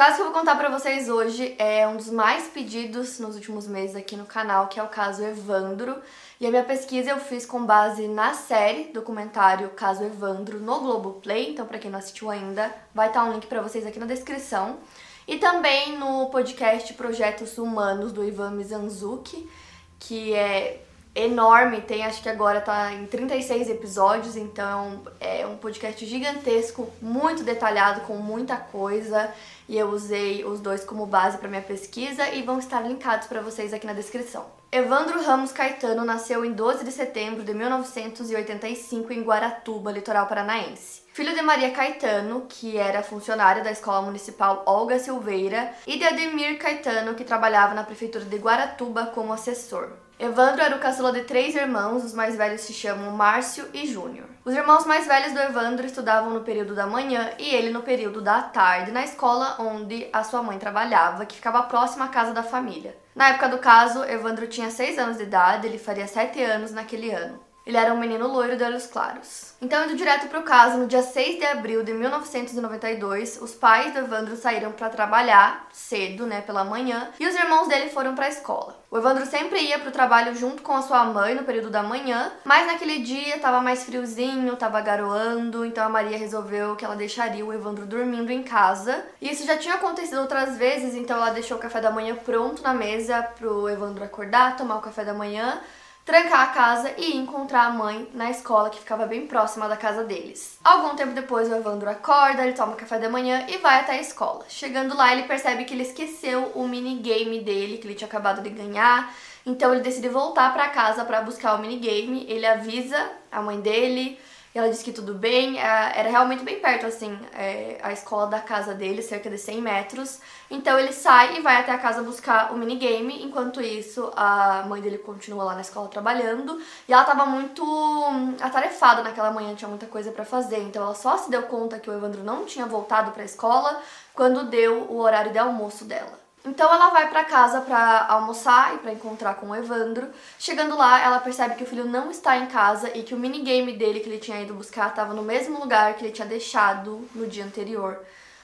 Caso que eu vou contar pra vocês hoje é um dos mais pedidos nos últimos meses aqui no canal, que é o caso Evandro. E a minha pesquisa eu fiz com base na série documentário Caso Evandro no Globoplay, então para quem não assistiu ainda, vai estar um link para vocês aqui na descrição. E também no podcast Projetos Humanos do Ivan Mizanzuki, que é enorme, tem acho que agora tá em 36 episódios, então é um podcast gigantesco, muito detalhado, com muita coisa, e eu usei os dois como base para minha pesquisa e vão estar linkados para vocês aqui na descrição. Evandro Ramos Caetano nasceu em 12 de setembro de 1985 em Guaratuba, litoral paranaense. Filho de Maria Caetano, que era funcionária da Escola Municipal Olga Silveira, e de Ademir Caetano, que trabalhava na prefeitura de Guaratuba como assessor. Evandro era o caçula de três irmãos, os mais velhos se chamam Márcio e Júnior. Os irmãos mais velhos do Evandro estudavam no período da manhã e ele no período da tarde, na escola onde a sua mãe trabalhava, que ficava próxima à casa da família. Na época do caso, Evandro tinha seis anos de idade, ele faria sete anos naquele ano. Ele era um menino loiro de olhos claros. Então, indo direto para o caso, no dia 6 de abril de 1992, os pais do Evandro saíram para trabalhar cedo, né, pela manhã, e os irmãos dele foram para a escola. O Evandro sempre ia para o trabalho junto com a sua mãe no período da manhã, mas naquele dia estava mais friozinho, estava garoando, então a Maria resolveu que ela deixaria o Evandro dormindo em casa. E isso já tinha acontecido outras vezes, então ela deixou o café da manhã pronto na mesa para o Evandro acordar, tomar o café da manhã trancar a casa e encontrar a mãe na escola que ficava bem próxima da casa deles. Algum tempo depois, o Evandro acorda, ele toma café da manhã e vai até a escola. Chegando lá, ele percebe que ele esqueceu o minigame dele que ele tinha acabado de ganhar. Então ele decide voltar para casa para buscar o minigame. Ele avisa a mãe dele, ela disse que tudo bem, era realmente bem perto, assim, é, a escola da casa dele, cerca de 100 metros. Então ele sai e vai até a casa buscar o minigame, enquanto isso a mãe dele continua lá na escola trabalhando. E ela tava muito hum, atarefada naquela manhã, tinha muita coisa para fazer. Então ela só se deu conta que o Evandro não tinha voltado para a escola quando deu o horário de almoço dela. Então ela vai para casa para almoçar e para encontrar com o Evandro. Chegando lá, ela percebe que o filho não está em casa e que o minigame dele que ele tinha ido buscar estava no mesmo lugar que ele tinha deixado no dia anterior.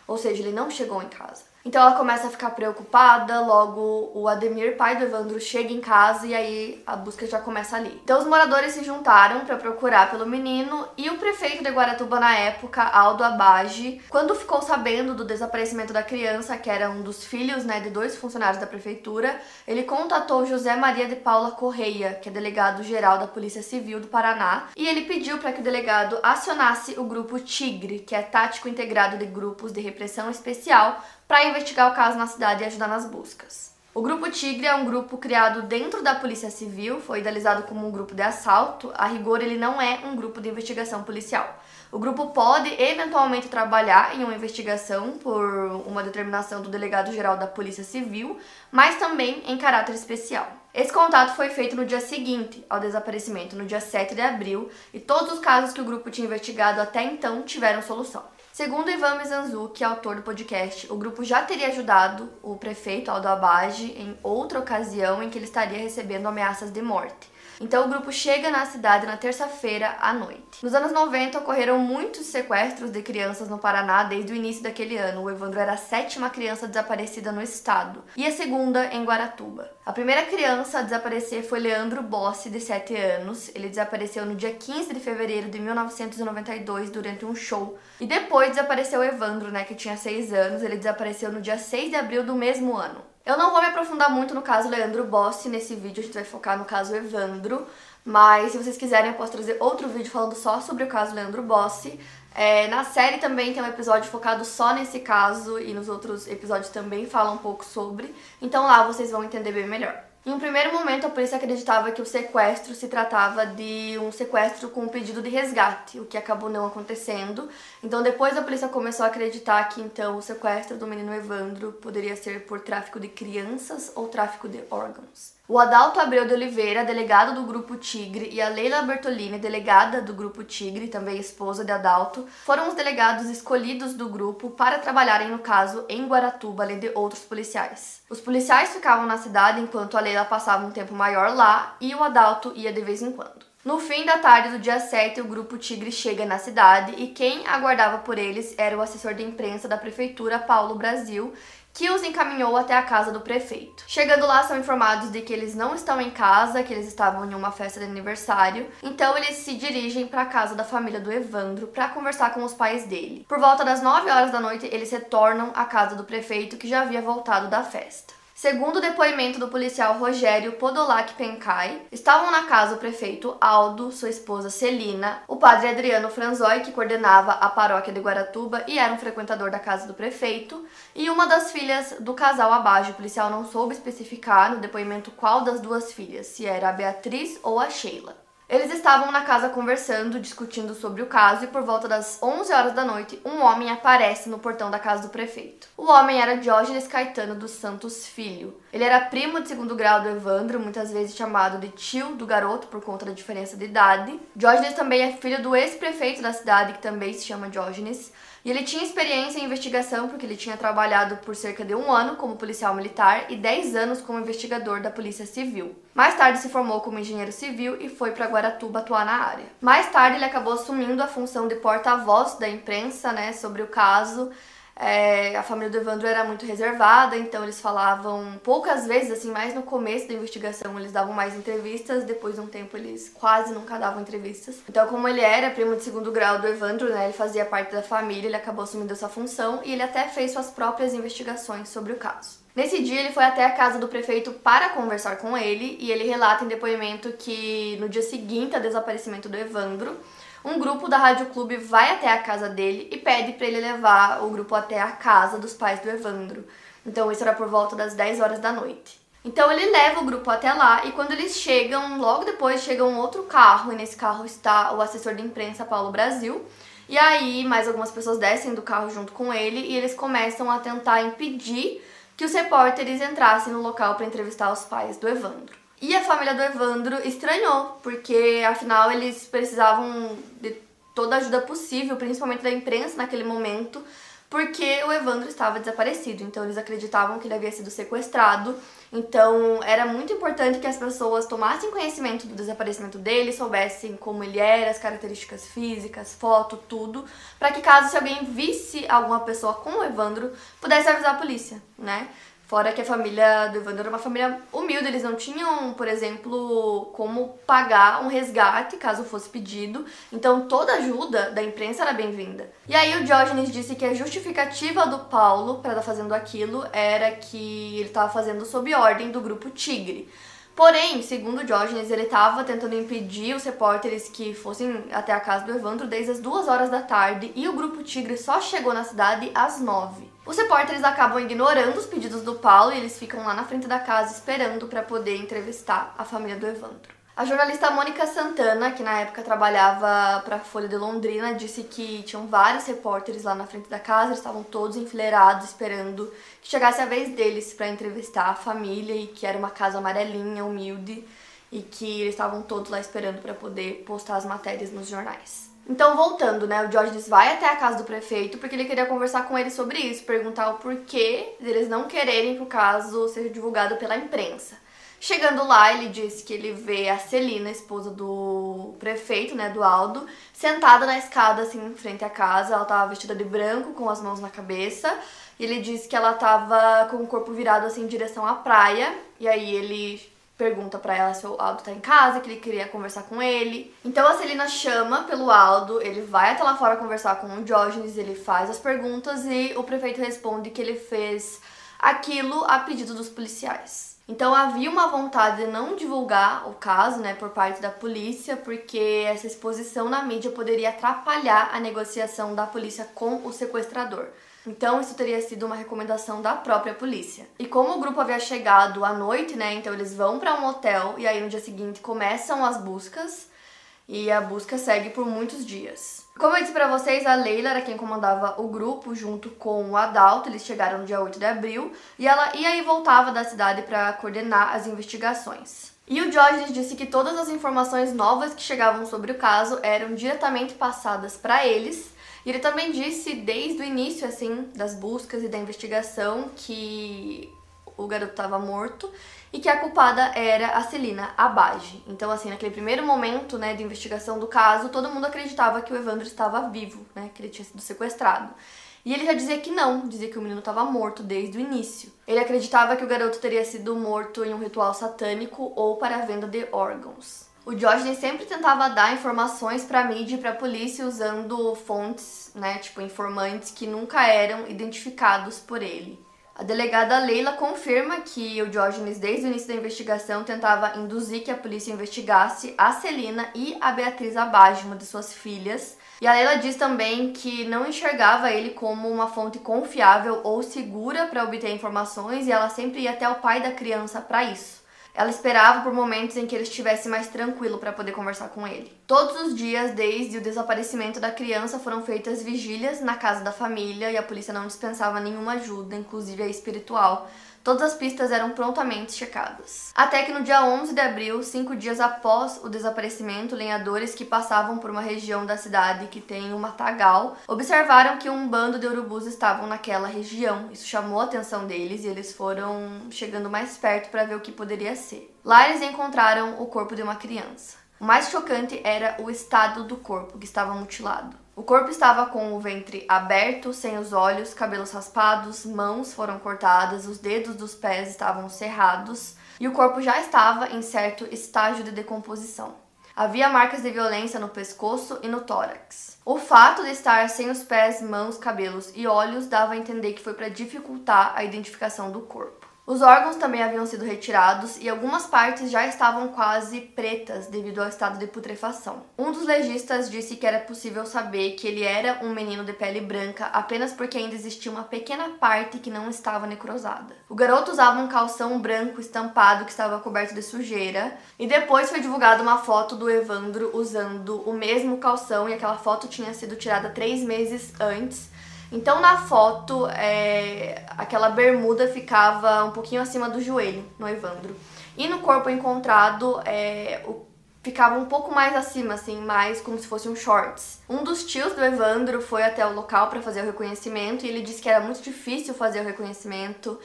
Ou seja, ele não chegou em casa. Então ela começa a ficar preocupada, logo o Ademir, pai do Evandro, chega em casa e aí a busca já começa ali. Então os moradores se juntaram para procurar pelo menino e o prefeito de Guaratuba na época, Aldo Abage, quando ficou sabendo do desaparecimento da criança, que era um dos filhos, né, de dois funcionários da prefeitura, ele contatou José Maria de Paula Correia, que é delegado geral da Polícia Civil do Paraná, e ele pediu para que o delegado acionasse o grupo Tigre, que é tático integrado de grupos de repressão especial para investigar o caso na cidade e ajudar nas buscas. O Grupo Tigre é um grupo criado dentro da Polícia Civil, foi idealizado como um grupo de assalto. A rigor, ele não é um grupo de investigação policial. O grupo pode eventualmente trabalhar em uma investigação por uma determinação do delegado-geral da Polícia Civil, mas também em caráter especial. Esse contato foi feito no dia seguinte ao desaparecimento, no dia 7 de abril, e todos os casos que o grupo tinha investigado até então tiveram solução. Segundo Ivan Mizanzuki, autor do podcast, o grupo já teria ajudado o prefeito Aldo Abage em outra ocasião em que ele estaria recebendo ameaças de morte. Então o grupo chega na cidade na terça-feira à noite. Nos anos 90 ocorreram muitos sequestros de crianças no Paraná desde o início daquele ano. O Evandro era a sétima criança desaparecida no estado e a segunda em Guaratuba. A primeira criança a desaparecer foi Leandro Bossi, de 7 anos. Ele desapareceu no dia 15 de fevereiro de 1992 durante um show. E depois desapareceu o Evandro, né, que tinha 6 anos. Ele desapareceu no dia 6 de abril do mesmo ano. Eu não vou me aprofundar muito no caso Leandro Bossi nesse vídeo, a gente vai focar no caso Evandro, mas se vocês quiserem eu posso trazer outro vídeo falando só sobre o caso Leandro Bossi. É, na série também tem um episódio focado só nesse caso e nos outros episódios também fala um pouco sobre, então lá vocês vão entender bem melhor. Em um primeiro momento, a polícia acreditava que o sequestro se tratava de um sequestro com um pedido de resgate, o que acabou não acontecendo. Então, depois a polícia começou a acreditar que então o sequestro do menino Evandro poderia ser por tráfico de crianças ou tráfico de órgãos. O Adalto Abreu de Oliveira, delegado do Grupo Tigre, e a Leila Bertolini, delegada do Grupo Tigre, também esposa de Adalto, foram os delegados escolhidos do grupo para trabalharem no caso em Guaratuba, além de outros policiais. Os policiais ficavam na cidade enquanto a Leila passava um tempo maior lá e o Adalto ia de vez em quando. No fim da tarde do dia 7, o grupo Tigre chega na cidade e quem aguardava por eles era o assessor de imprensa da prefeitura, Paulo Brasil, que os encaminhou até a casa do prefeito. Chegando lá, são informados de que eles não estão em casa, que eles estavam em uma festa de aniversário. Então, eles se dirigem para a casa da família do Evandro para conversar com os pais dele. Por volta das 9 horas da noite, eles retornam à casa do prefeito, que já havia voltado da festa. Segundo o depoimento do policial Rogério Podolac Pencai, estavam na casa o prefeito Aldo, sua esposa Celina, o padre Adriano Franzoi, que coordenava a paróquia de Guaratuba e era um frequentador da casa do prefeito, e uma das filhas do casal abaixo. O policial não soube especificar no depoimento qual das duas filhas, se era a Beatriz ou a Sheila. Eles estavam na casa conversando, discutindo sobre o caso e por volta das 11 horas da noite, um homem aparece no portão da casa do prefeito. O homem era Diógenes Caetano dos Santos Filho. Ele era primo de segundo grau do Evandro, muitas vezes chamado de tio do garoto por conta da diferença de idade. Diógenes também é filho do ex-prefeito da cidade, que também se chama Diógenes. E ele tinha experiência em investigação porque ele tinha trabalhado por cerca de um ano como policial militar e 10 anos como investigador da Polícia Civil. Mais tarde se formou como engenheiro civil e foi para Guaratuba atuar na área. Mais tarde ele acabou assumindo a função de porta-voz da imprensa, né, sobre o caso é, a família do Evandro era muito reservada, então eles falavam poucas vezes, assim, mais no começo da investigação eles davam mais entrevistas, depois de um tempo eles quase nunca davam entrevistas. Então, como ele era primo de segundo grau do Evandro, né, ele fazia parte da família, ele acabou assumindo essa função e ele até fez suas próprias investigações sobre o caso. Nesse dia, ele foi até a casa do prefeito para conversar com ele e ele relata em depoimento que no dia seguinte ao desaparecimento do Evandro, um grupo da Rádio Clube vai até a casa dele e pede para ele levar o grupo até a casa dos pais do Evandro. Então isso era por volta das 10 horas da noite. Então ele leva o grupo até lá e quando eles chegam, logo depois chega um outro carro e nesse carro está o assessor de imprensa Paulo Brasil. E aí mais algumas pessoas descem do carro junto com ele e eles começam a tentar impedir que os repórteres entrassem no local para entrevistar os pais do Evandro. E a família do Evandro estranhou, porque afinal eles precisavam de toda a ajuda possível, principalmente da imprensa naquele momento, porque o Evandro estava desaparecido. Então eles acreditavam que ele havia sido sequestrado. Então era muito importante que as pessoas tomassem conhecimento do desaparecimento dele, soubessem como ele era, as características físicas, foto, tudo, para que caso se alguém visse alguma pessoa com o Evandro, pudesse avisar a polícia, né? Fora que a família do Evandro era uma família humilde, eles não tinham, por exemplo, como pagar um resgate caso fosse pedido. Então toda ajuda da imprensa era bem-vinda. E aí o Diógenes disse que a justificativa do Paulo para estar fazendo aquilo era que ele estava fazendo sob ordem do grupo Tigre. Porém, segundo Diógenes, ele estava tentando impedir os repórteres que fossem até a casa do Evandro desde as duas horas da tarde e o grupo Tigre só chegou na cidade às nove. Os repórteres acabam ignorando os pedidos do Paulo e eles ficam lá na frente da casa esperando para poder entrevistar a família do Evandro. A jornalista Mônica Santana, que na época trabalhava para a Folha de Londrina, disse que tinham vários repórteres lá na frente da casa, eles estavam todos enfileirados esperando que chegasse a vez deles para entrevistar a família e que era uma casa amarelinha, humilde e que eles estavam todos lá esperando para poder postar as matérias nos jornais. Então, voltando, né? O Diógenes vai até a casa do prefeito porque ele queria conversar com ele sobre isso, perguntar o porquê deles não quererem que o caso seja divulgado pela imprensa. Chegando lá, ele disse que ele vê a Celina, esposa do prefeito, né, do Aldo, sentada na escada, assim, em frente à casa. Ela estava vestida de branco, com as mãos na cabeça. E ele disse que ela estava com o corpo virado, assim, em direção à praia. E aí ele pergunta para ela se o Aldo tá em casa, que ele queria conversar com ele. Então a Celina chama pelo Aldo, ele vai até lá fora conversar com o Diógenes, ele faz as perguntas e o prefeito responde que ele fez aquilo a pedido dos policiais. Então havia uma vontade de não divulgar o caso, né, por parte da polícia, porque essa exposição na mídia poderia atrapalhar a negociação da polícia com o sequestrador. Então isso teria sido uma recomendação da própria polícia. E como o grupo havia chegado à noite, né, então eles vão para um hotel e aí no dia seguinte começam as buscas e a busca segue por muitos dias. Como eu disse para vocês, a Leila era quem comandava o grupo junto com o Adalto. Eles chegaram no dia 8 de abril e ela ia e voltava da cidade para coordenar as investigações. E o Diógenes disse que todas as informações novas que chegavam sobre o caso eram diretamente passadas para eles. E ele também disse desde o início assim das buscas e da investigação que o garoto estava morto e que a culpada era a Celina Abage. Então, assim, naquele primeiro momento, né, de investigação do caso, todo mundo acreditava que o Evandro estava vivo, né, que ele tinha sido sequestrado. E ele já dizia que não, dizia que o menino estava morto desde o início. Ele acreditava que o garoto teria sido morto em um ritual satânico ou para a venda de órgãos. O Diógenes sempre tentava dar informações para a mídia e para a polícia usando fontes, né, tipo informantes que nunca eram identificados por ele. A delegada Leila confirma que o Diógenes, desde o início da investigação, tentava induzir que a polícia investigasse a Celina e a Beatriz Abage, uma de suas filhas. E a Leila diz também que não enxergava ele como uma fonte confiável ou segura para obter informações e ela sempre ia até o pai da criança para isso. Ela esperava por momentos em que ele estivesse mais tranquilo para poder conversar com ele. Todos os dias, desde o desaparecimento da criança, foram feitas vigílias na casa da família e a polícia não dispensava nenhuma ajuda, inclusive a espiritual, Todas as pistas eram prontamente checadas. Até que no dia 11 de abril, cinco dias após o desaparecimento, lenhadores que passavam por uma região da cidade que tem um matagal observaram que um bando de urubus estavam naquela região. Isso chamou a atenção deles e eles foram chegando mais perto para ver o que poderia ser. Lá eles encontraram o corpo de uma criança. O mais chocante era o estado do corpo, que estava mutilado. O corpo estava com o ventre aberto, sem os olhos, cabelos raspados, mãos foram cortadas, os dedos dos pés estavam cerrados e o corpo já estava em certo estágio de decomposição. Havia marcas de violência no pescoço e no tórax. O fato de estar sem os pés, mãos, cabelos e olhos dava a entender que foi para dificultar a identificação do corpo. Os órgãos também haviam sido retirados e algumas partes já estavam quase pretas devido ao estado de putrefação. Um dos legistas disse que era possível saber que ele era um menino de pele branca apenas porque ainda existia uma pequena parte que não estava necrosada. O garoto usava um calção branco estampado que estava coberto de sujeira e depois foi divulgada uma foto do Evandro usando o mesmo calção e aquela foto tinha sido tirada três meses antes então na foto, é, aquela bermuda ficava um pouquinho acima do joelho no Evandro. E no corpo encontrado, é, o, ficava um pouco mais acima, assim, mais como se fosse um shorts. Um dos tios do Evandro foi até o local para fazer o reconhecimento e ele disse que era muito difícil fazer o reconhecimento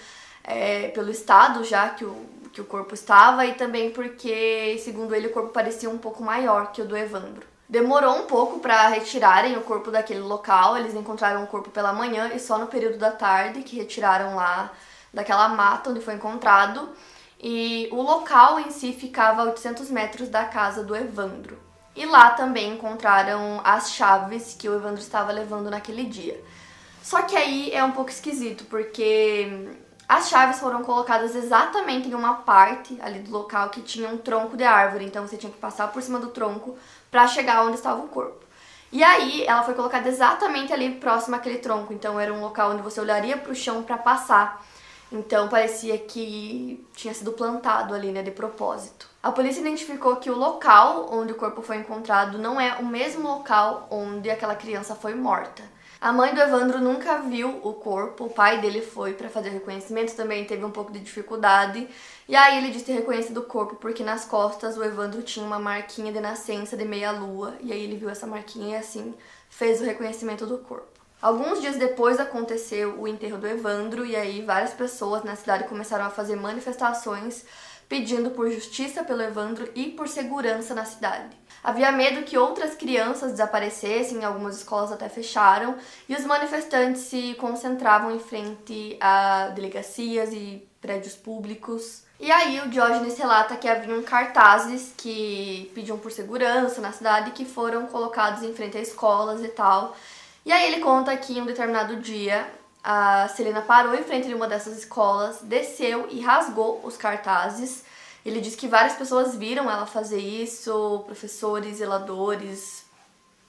é, pelo estado já que o, que o corpo estava e também porque, segundo ele, o corpo parecia um pouco maior que o do Evandro. Demorou um pouco para retirarem o corpo daquele local. Eles encontraram o corpo pela manhã e só no período da tarde que retiraram lá daquela mata onde foi encontrado. E o local em si ficava a 800 metros da casa do Evandro. E lá também encontraram as chaves que o Evandro estava levando naquele dia. Só que aí é um pouco esquisito, porque as chaves foram colocadas exatamente em uma parte ali do local que tinha um tronco de árvore, então você tinha que passar por cima do tronco para chegar onde estava o corpo. E aí ela foi colocada exatamente ali próximo àquele tronco, então era um local onde você olharia para o chão para passar. Então parecia que tinha sido plantado ali, né, de propósito. A polícia identificou que o local onde o corpo foi encontrado não é o mesmo local onde aquela criança foi morta. A mãe do Evandro nunca viu o corpo, o pai dele foi para fazer reconhecimento, também teve um pouco de dificuldade. E aí ele disse ter reconhecido o corpo porque nas costas o Evandro tinha uma marquinha de nascença de meia-lua, e aí ele viu essa marquinha e assim fez o reconhecimento do corpo. Alguns dias depois aconteceu o enterro do Evandro e aí várias pessoas na cidade começaram a fazer manifestações pedindo por justiça pelo Evandro e por segurança na cidade. Havia medo que outras crianças desaparecessem, algumas escolas até fecharam, e os manifestantes se concentravam em frente a delegacias e prédios públicos. E aí o Diógenes relata que haviam cartazes que pediam por segurança na cidade que foram colocados em frente a escolas e tal. E aí ele conta que em um determinado dia a Selena parou em frente de uma dessas escolas, desceu e rasgou os cartazes. Ele diz que várias pessoas viram ela fazer isso, professores, zeladores,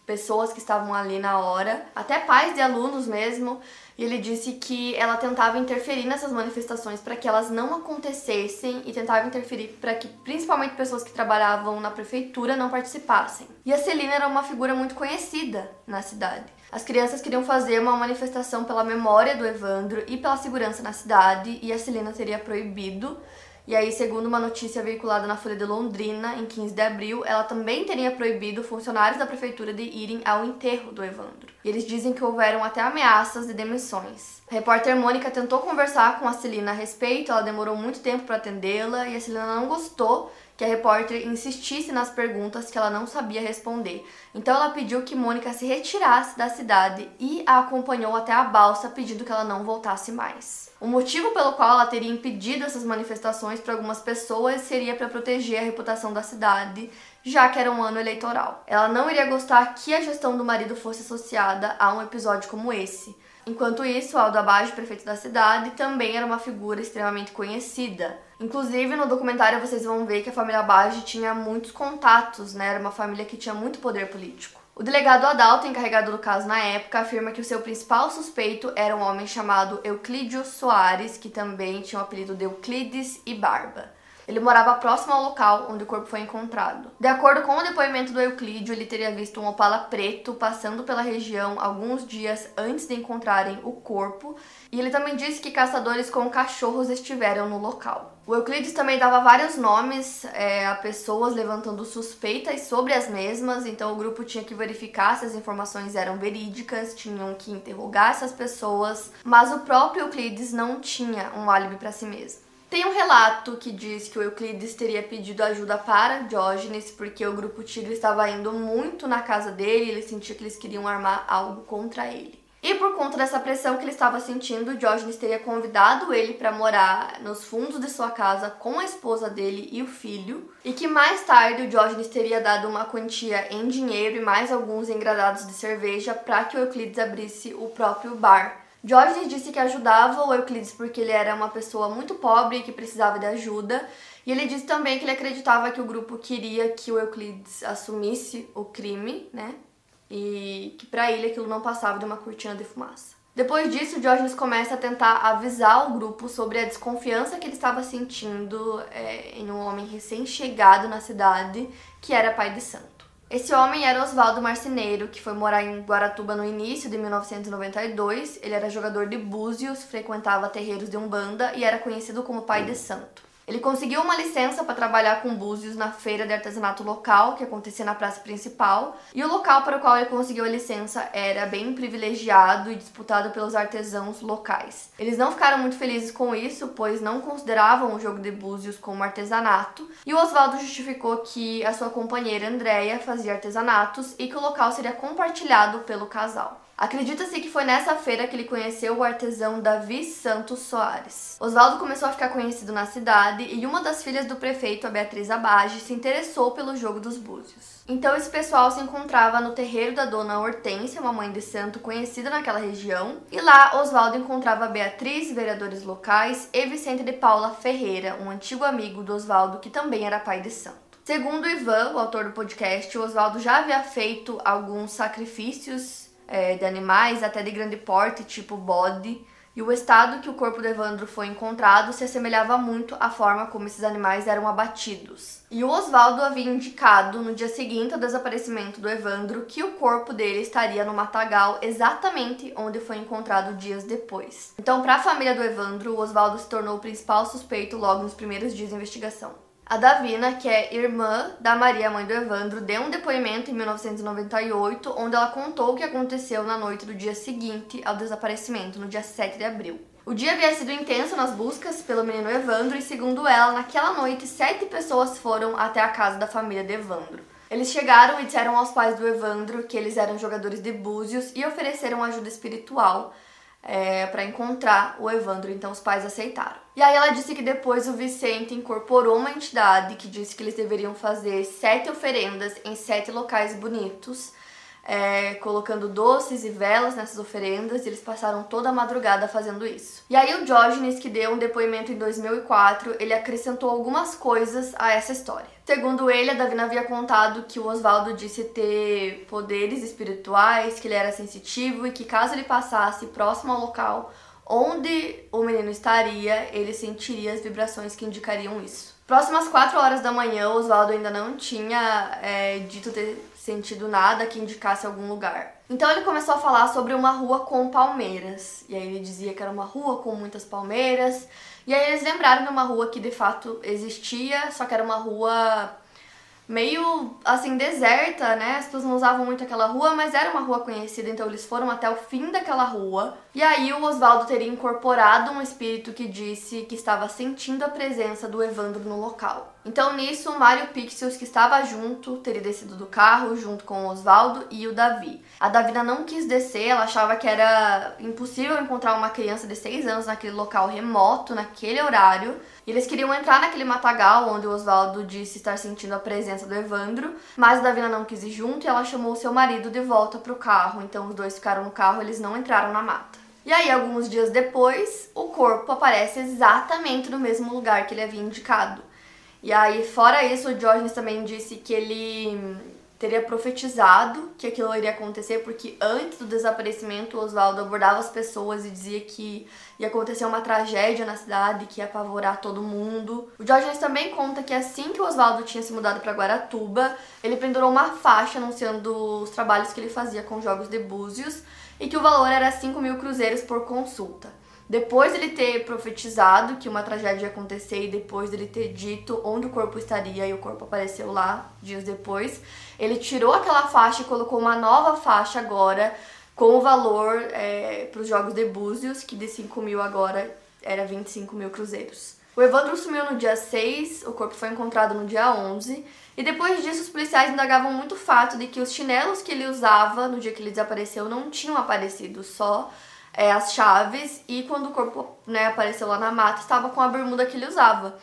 pessoas que estavam ali na hora, até pais de alunos mesmo. E ele disse que ela tentava interferir nessas manifestações para que elas não acontecessem e tentava interferir para que principalmente pessoas que trabalhavam na prefeitura não participassem. E a Celina era uma figura muito conhecida na cidade. As crianças queriam fazer uma manifestação pela memória do Evandro e pela segurança na cidade, e a Celina teria proibido. E aí, segundo uma notícia veiculada na Folha de Londrina, em 15 de abril, ela também teria proibido funcionários da prefeitura de irem ao enterro do Evandro. E eles dizem que houveram até ameaças de demissões. A repórter Mônica tentou conversar com a Celina a respeito, ela demorou muito tempo para atendê-la e a Celina não gostou que a repórter insistisse nas perguntas que ela não sabia responder. Então ela pediu que Mônica se retirasse da cidade e a acompanhou até a balsa, pedindo que ela não voltasse mais. O motivo pelo qual ela teria impedido essas manifestações para algumas pessoas seria para proteger a reputação da cidade, já que era um ano eleitoral. Ela não iria gostar que a gestão do marido fosse associada a um episódio como esse. Enquanto isso, Aldo Abage, prefeito da cidade, também era uma figura extremamente conhecida. Inclusive, no documentário vocês vão ver que a família Abage tinha muitos contatos, né? Era uma família que tinha muito poder político. O delegado Adalto, encarregado do caso na época, afirma que o seu principal suspeito era um homem chamado Euclídio Soares, que também tinha o apelido de Euclides e Barba. Ele morava próximo ao local onde o corpo foi encontrado. De acordo com o depoimento do Euclídio, ele teria visto um Opala preto passando pela região alguns dias antes de encontrarem o corpo, e ele também disse que caçadores com cachorros estiveram no local. O Euclides também dava vários nomes é, a pessoas levantando suspeitas sobre as mesmas, então o grupo tinha que verificar se as informações eram verídicas, tinham que interrogar essas pessoas, mas o próprio Euclides não tinha um álibi para si mesmo. Tem um relato que diz que o Euclides teria pedido ajuda para Diógenes porque o grupo Tigre estava indo muito na casa dele e ele sentia que eles queriam armar algo contra ele. E por conta dessa pressão que ele estava sentindo, Diógenes teria convidado ele para morar nos fundos de sua casa com a esposa dele e o filho, e que mais tarde o Diógenes teria dado uma quantia em dinheiro e mais alguns engradados de cerveja para que o Euclides abrisse o próprio bar Diógenes disse que ajudava o Euclides porque ele era uma pessoa muito pobre e que precisava de ajuda. E ele disse também que ele acreditava que o grupo queria que o Euclides assumisse o crime, né? E que para ele aquilo não passava de uma cortina de fumaça. Depois disso, Diógenes começa a tentar avisar o grupo sobre a desconfiança que ele estava sentindo é, em um homem recém-chegado na cidade que era pai de santo. Esse homem era Oswaldo Marceneiro, que foi morar em Guaratuba no início de 1992. Ele era jogador de búzios, frequentava terreiros de Umbanda e era conhecido como pai de santo. Ele conseguiu uma licença para trabalhar com búzios na feira de artesanato local, que acontecia na praça principal, e o local para o qual ele conseguiu a licença era bem privilegiado e disputado pelos artesãos locais. Eles não ficaram muito felizes com isso, pois não consideravam o jogo de búzios como artesanato, e o Oswaldo justificou que a sua companheira Andréia fazia artesanatos e que o local seria compartilhado pelo casal. Acredita-se que foi nessa feira que ele conheceu o artesão Davi Santos Soares. Oswaldo começou a ficar conhecido na cidade e uma das filhas do prefeito, a Beatriz Abage, se interessou pelo jogo dos búzios. Então esse pessoal se encontrava no terreiro da dona Hortência, uma mãe de santo conhecida naquela região, e lá Oswaldo encontrava Beatriz, vereadores locais, e Vicente de Paula Ferreira, um antigo amigo do Oswaldo que também era pai de santo. Segundo Ivan, o autor do podcast, Oswaldo já havia feito alguns sacrifícios é, de animais, até de grande porte, tipo bode, e o estado que o corpo do Evandro foi encontrado se assemelhava muito à forma como esses animais eram abatidos. E o Oswaldo havia indicado no dia seguinte ao desaparecimento do Evandro que o corpo dele estaria no matagal exatamente onde foi encontrado dias depois. Então, para a família do Evandro, o Oswaldo se tornou o principal suspeito logo nos primeiros dias de investigação. A Davina, que é irmã da Maria, mãe do Evandro, deu um depoimento em 1998, onde ela contou o que aconteceu na noite do dia seguinte ao desaparecimento, no dia 7 de abril. O dia havia sido intenso nas buscas pelo menino Evandro e, segundo ela, naquela noite sete pessoas foram até a casa da família de Evandro. Eles chegaram e disseram aos pais do Evandro que eles eram jogadores de búzios e ofereceram ajuda espiritual é, para encontrar o Evandro, então os pais aceitaram. E aí ela disse que depois o Vicente incorporou uma entidade que disse que eles deveriam fazer sete oferendas em sete locais bonitos é, colocando doces e velas nessas oferendas, e eles passaram toda a madrugada fazendo isso. E aí o Diógenes, que deu um depoimento em 2004, ele acrescentou algumas coisas a essa história. Segundo ele, a Davina havia contado que o Oswaldo disse ter poderes espirituais, que ele era sensitivo e que caso ele passasse próximo ao local onde o menino estaria, ele sentiria as vibrações que indicariam isso. Próximas 4 horas da manhã, Oswaldo ainda não tinha é, dito ter sentido nada que indicasse algum lugar. Então ele começou a falar sobre uma rua com palmeiras. E aí ele dizia que era uma rua com muitas palmeiras. E aí eles lembraram de uma rua que de fato existia, só que era uma rua meio assim deserta, né? As pessoas não usavam muito aquela rua, mas era uma rua conhecida, então eles foram até o fim daquela rua. E aí o Oswaldo teria incorporado um espírito que disse que estava sentindo a presença do Evandro no local. Então nisso, o Mário Pixius, que estava junto, teria descido do carro junto com o Oswaldo e o Davi. A Davina não quis descer, ela achava que era impossível encontrar uma criança de 6 anos naquele local remoto, naquele horário. E eles queriam entrar naquele matagal onde o Oswaldo disse estar sentindo a presença do Evandro, mas a Davina não quis ir junto e ela chamou seu marido de volta pro carro. Então os dois ficaram no carro, eles não entraram na mata. E aí, alguns dias depois, o corpo aparece exatamente no mesmo lugar que ele havia indicado. E aí, fora isso, o Diógenes também disse que ele teria profetizado que aquilo iria acontecer, porque antes do desaparecimento, Oswaldo abordava as pessoas e dizia que ia acontecer uma tragédia na cidade, que ia apavorar todo mundo. O Diógenes também conta que assim que Oswaldo tinha se mudado para Guaratuba, ele pendurou uma faixa anunciando os trabalhos que ele fazia com jogos de búzios e que o valor era 5 mil cruzeiros por consulta. Depois dele ter profetizado que uma tragédia ia acontecer e depois dele ter dito onde o corpo estaria e o corpo apareceu lá dias depois, ele tirou aquela faixa e colocou uma nova faixa agora com o valor é, para os jogos de Búzios, que de 5 mil agora era 25 mil cruzeiros. O Evandro sumiu no dia 6, o corpo foi encontrado no dia 11, e depois disso os policiais indagavam muito o fato de que os chinelos que ele usava no dia que ele desapareceu não tinham aparecido, só é, as chaves e quando o corpo né, apareceu lá na mata, estava com a bermuda que ele usava.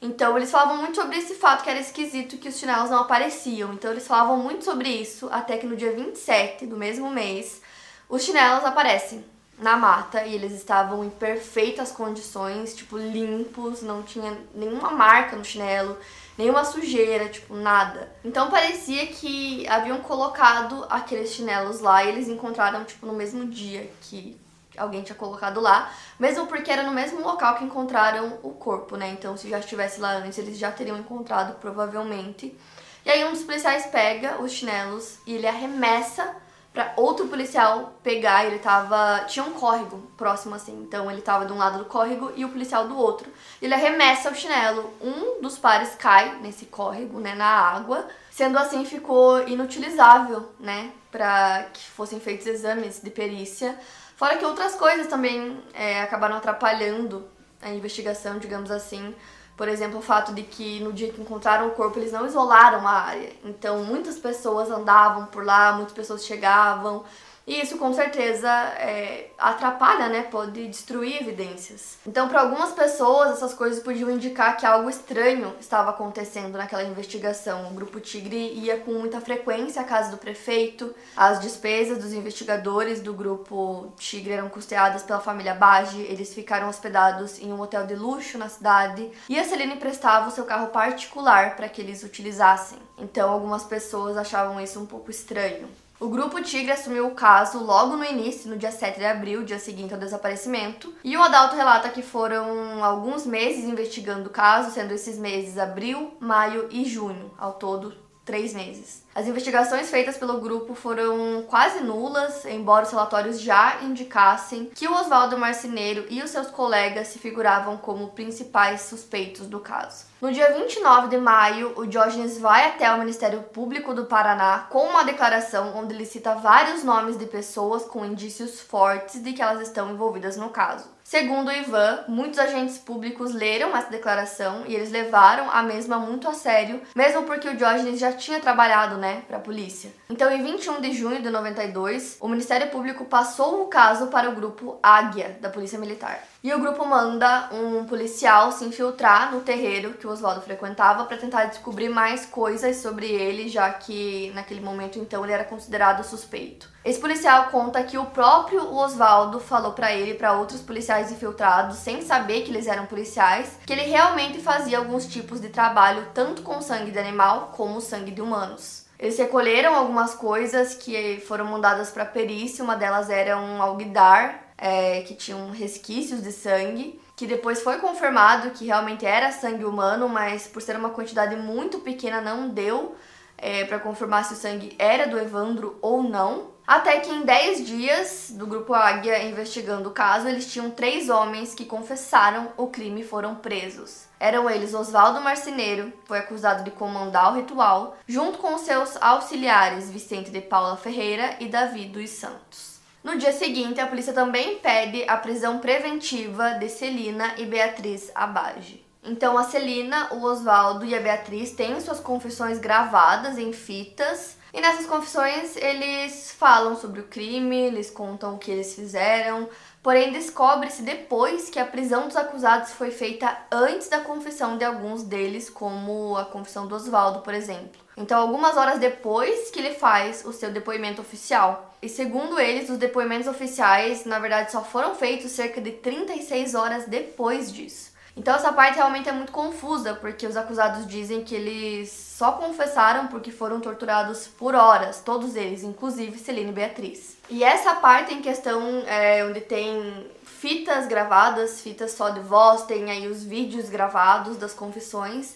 Então eles falavam muito sobre esse fato que era esquisito que os chinelos não apareciam. Então eles falavam muito sobre isso até que no dia 27 do mesmo mês os chinelos aparecem na mata e eles estavam em perfeitas condições, tipo limpos, não tinha nenhuma marca no chinelo, nenhuma sujeira, tipo nada. Então parecia que haviam colocado aqueles chinelos lá e eles encontraram tipo no mesmo dia que alguém tinha colocado lá, mesmo porque era no mesmo local que encontraram o corpo, né? Então, se já estivesse lá antes, eles já teriam encontrado provavelmente. E aí um dos policiais pega os chinelos e ele arremessa para outro policial pegar, ele tava, tinha um córrego próximo assim, então ele tava de um lado do córrego e o policial do outro. Ele arremessa o chinelo, um dos pares cai nesse córrego, né, na água, sendo assim ficou inutilizável, né, para que fossem feitos exames de perícia. Fora que outras coisas também é, acabaram atrapalhando a investigação, digamos assim. Por exemplo, o fato de que no dia que encontraram o corpo eles não isolaram a área. Então muitas pessoas andavam por lá, muitas pessoas chegavam. E isso com certeza é, atrapalha, né? Pode destruir evidências. Então, para algumas pessoas, essas coisas podiam indicar que algo estranho estava acontecendo naquela investigação. O Grupo Tigre ia com muita frequência à casa do prefeito, as despesas dos investigadores do Grupo Tigre eram custeadas pela família Bage, eles ficaram hospedados em um hotel de luxo na cidade e a Celine prestava o seu carro particular para que eles utilizassem. Então, algumas pessoas achavam isso um pouco estranho. O grupo Tigre assumiu o caso logo no início, no dia 7 de abril, dia seguinte ao desaparecimento, e o Adalto relata que foram alguns meses investigando o caso, sendo esses meses abril, maio e junho, ao todo três meses. As investigações feitas pelo grupo foram quase nulas, embora os relatórios já indicassem que o Oswaldo Marceneiro e os seus colegas se figuravam como principais suspeitos do caso. No dia 29 de maio, o Diógenes vai até o Ministério Público do Paraná com uma declaração onde ele cita vários nomes de pessoas com indícios fortes de que elas estão envolvidas no caso. Segundo o Ivan, muitos agentes públicos leram essa declaração e eles levaram a mesma muito a sério, mesmo porque o Diógenes já tinha trabalhado, né, para a polícia. Então, em 21 de junho de 92, o Ministério Público passou o caso para o grupo Águia da Polícia Militar. E o grupo manda um policial se infiltrar no terreiro que o Oswaldo frequentava para tentar descobrir mais coisas sobre ele, já que naquele momento então ele era considerado suspeito. Esse policial conta que o próprio Oswaldo falou para ele e para outros policiais infiltrados, sem saber que eles eram policiais, que ele realmente fazia alguns tipos de trabalho tanto com sangue de animal como sangue de humanos. Eles recolheram algumas coisas que foram mandadas para perícia, uma delas era um alguidar é, que tinham resquícios de sangue, que depois foi confirmado que realmente era sangue humano, mas por ser uma quantidade muito pequena não deu é, para confirmar se o sangue era do Evandro ou não. Até que em 10 dias do Grupo Águia investigando o caso, eles tinham três homens que confessaram o crime e foram presos. Eram eles Oswaldo Marceneiro, foi acusado de comandar o ritual, junto com seus auxiliares Vicente de Paula Ferreira e Davi dos Santos. No dia seguinte, a polícia também pede a prisão preventiva de Celina e Beatriz Abage. Então, a Celina, o Oswaldo e a Beatriz têm suas confissões gravadas em fitas. E nessas confissões eles falam sobre o crime, eles contam o que eles fizeram, porém descobre-se depois que a prisão dos acusados foi feita antes da confissão de alguns deles, como a confissão do Oswaldo, por exemplo. Então, algumas horas depois que ele faz o seu depoimento oficial. E segundo eles, os depoimentos oficiais, na verdade, só foram feitos cerca de 36 horas depois disso. Então essa parte realmente é muito confusa, porque os acusados dizem que eles só confessaram porque foram torturados por horas, todos eles, inclusive Celine e Beatriz. E essa parte em questão, é, onde tem fitas gravadas, fitas só de voz, tem aí os vídeos gravados das confissões,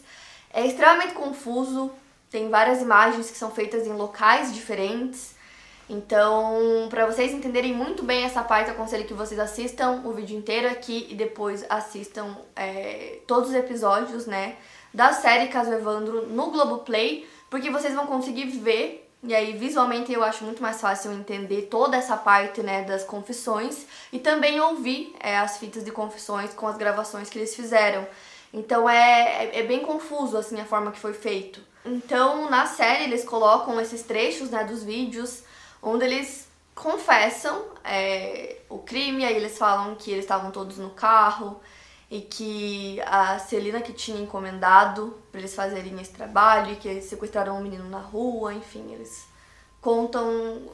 é extremamente confuso, tem várias imagens que são feitas em locais diferentes. Então, para vocês entenderem muito bem essa parte, eu aconselho que vocês assistam o vídeo inteiro aqui e depois assistam é, todos os episódios, né, da série Caso Evandro no Globoplay, porque vocês vão conseguir ver e aí, visualmente, eu acho muito mais fácil entender toda essa parte, né, das confissões e também ouvir é, as fitas de confissões com as gravações que eles fizeram. Então, é, é, é bem confuso, assim, a forma que foi feito. Então, na série, eles colocam esses trechos, né, dos vídeos, onde eles confessam é, o crime, aí eles falam que eles estavam todos no carro e que a Celina que tinha encomendado para eles fazerem esse trabalho e que eles sequestraram um menino na rua, enfim, eles contam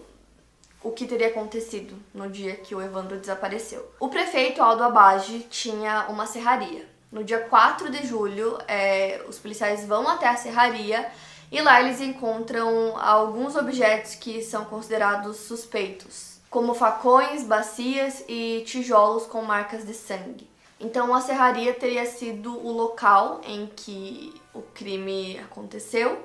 o que teria acontecido no dia que o Evandro desapareceu. O prefeito Aldo Abage tinha uma serraria. No dia 4 de julho, é, os policiais vão até a serraria e lá eles encontram alguns objetos que são considerados suspeitos, como facões, bacias e tijolos com marcas de sangue. Então a serraria teria sido o local em que o crime aconteceu.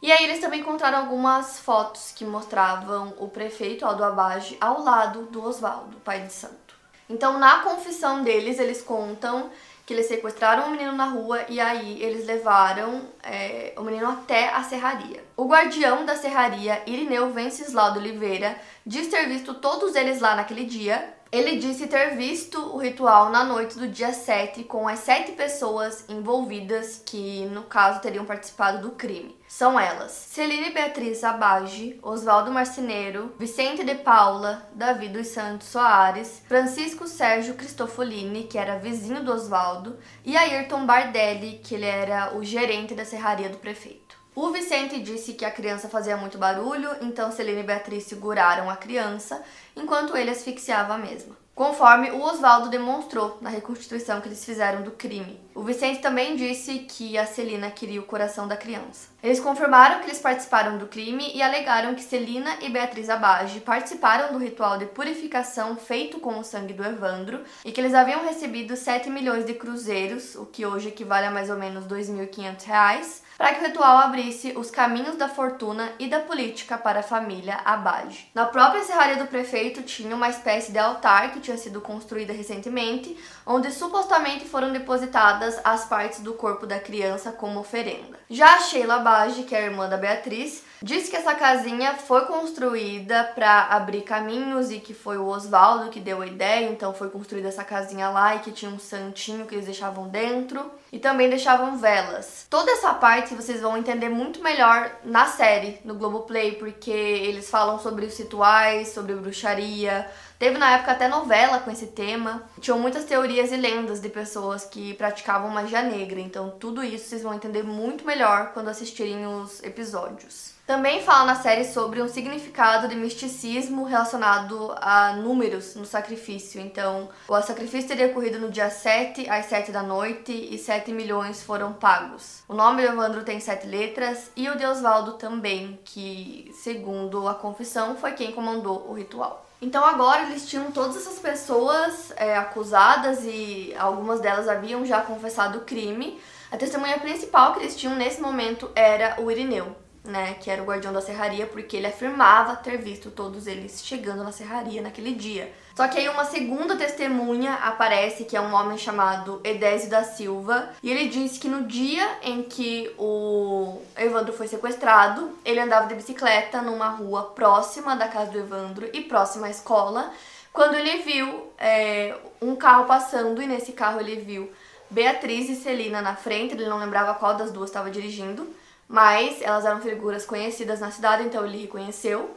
E aí eles também encontraram algumas fotos que mostravam o prefeito Aldo Abage ao lado do Oswaldo, pai de santo. Então na confissão deles eles contam que eles sequestraram um menino na rua e aí eles levaram é, o menino até a serraria. O guardião da serraria, Irineu Venceslau de Oliveira, diz ter visto todos eles lá naquele dia ele disse ter visto o ritual na noite do dia 7 com as sete pessoas envolvidas que, no caso, teriam participado do crime. São elas: Celine Beatriz Abage, Oswaldo Marceneiro, Vicente de Paula, Davi dos Santos Soares, Francisco Sérgio Cristofolini, que era vizinho do Oswaldo, e Ayrton Bardelli, que ele era o gerente da serraria do prefeito. O Vicente disse que a criança fazia muito barulho, então Celina e Beatriz seguraram a criança, enquanto ele asfixiava a mesma. Conforme o Oswaldo demonstrou na reconstituição que eles fizeram do crime. O Vicente também disse que a Celina queria o coração da criança. Eles confirmaram que eles participaram do crime e alegaram que Celina e Beatriz Abage participaram do ritual de purificação feito com o sangue do Evandro e que eles haviam recebido 7 milhões de cruzeiros, o que hoje equivale a mais ou menos 2.500 reais, para que o ritual abrisse os caminhos da fortuna e da política para a família Abade. Na própria serraria do prefeito tinha uma espécie de altar que tinha sido construída recentemente, onde supostamente foram depositadas as partes do corpo da criança como oferenda. Já a Sheila Abage, que é a irmã da Beatriz, Diz que essa casinha foi construída para abrir caminhos e que foi o Oswaldo que deu a ideia, então foi construída essa casinha lá e que tinha um santinho que eles deixavam dentro e também deixavam velas. Toda essa parte vocês vão entender muito melhor na série, no Globoplay, porque eles falam sobre os rituais, sobre bruxaria, Teve na época até novela com esse tema. Tinham muitas teorias e lendas de pessoas que praticavam magia negra, então tudo isso vocês vão entender muito melhor quando assistirem os episódios. Também fala na série sobre um significado de misticismo relacionado a números no sacrifício. Então, o sacrifício teria ocorrido no dia 7 às 7 da noite e 7 milhões foram pagos. O nome do Evandro tem sete letras e o de Osvaldo também, que, segundo a confissão, foi quem comandou o ritual. Então agora eles tinham todas essas pessoas é, acusadas e algumas delas haviam já confessado o crime. A testemunha principal que eles tinham nesse momento era o Irineu né, que era o guardião da serraria, porque ele afirmava ter visto todos eles chegando na serraria naquele dia. Só que aí uma segunda testemunha aparece, que é um homem chamado Edésio da Silva, e ele diz que no dia em que o Evandro foi sequestrado, ele andava de bicicleta numa rua próxima da casa do Evandro e próxima à escola, quando ele viu é, um carro passando, e nesse carro ele viu Beatriz e Celina na frente, ele não lembrava qual das duas estava dirigindo mas elas eram figuras conhecidas na cidade, então ele reconheceu.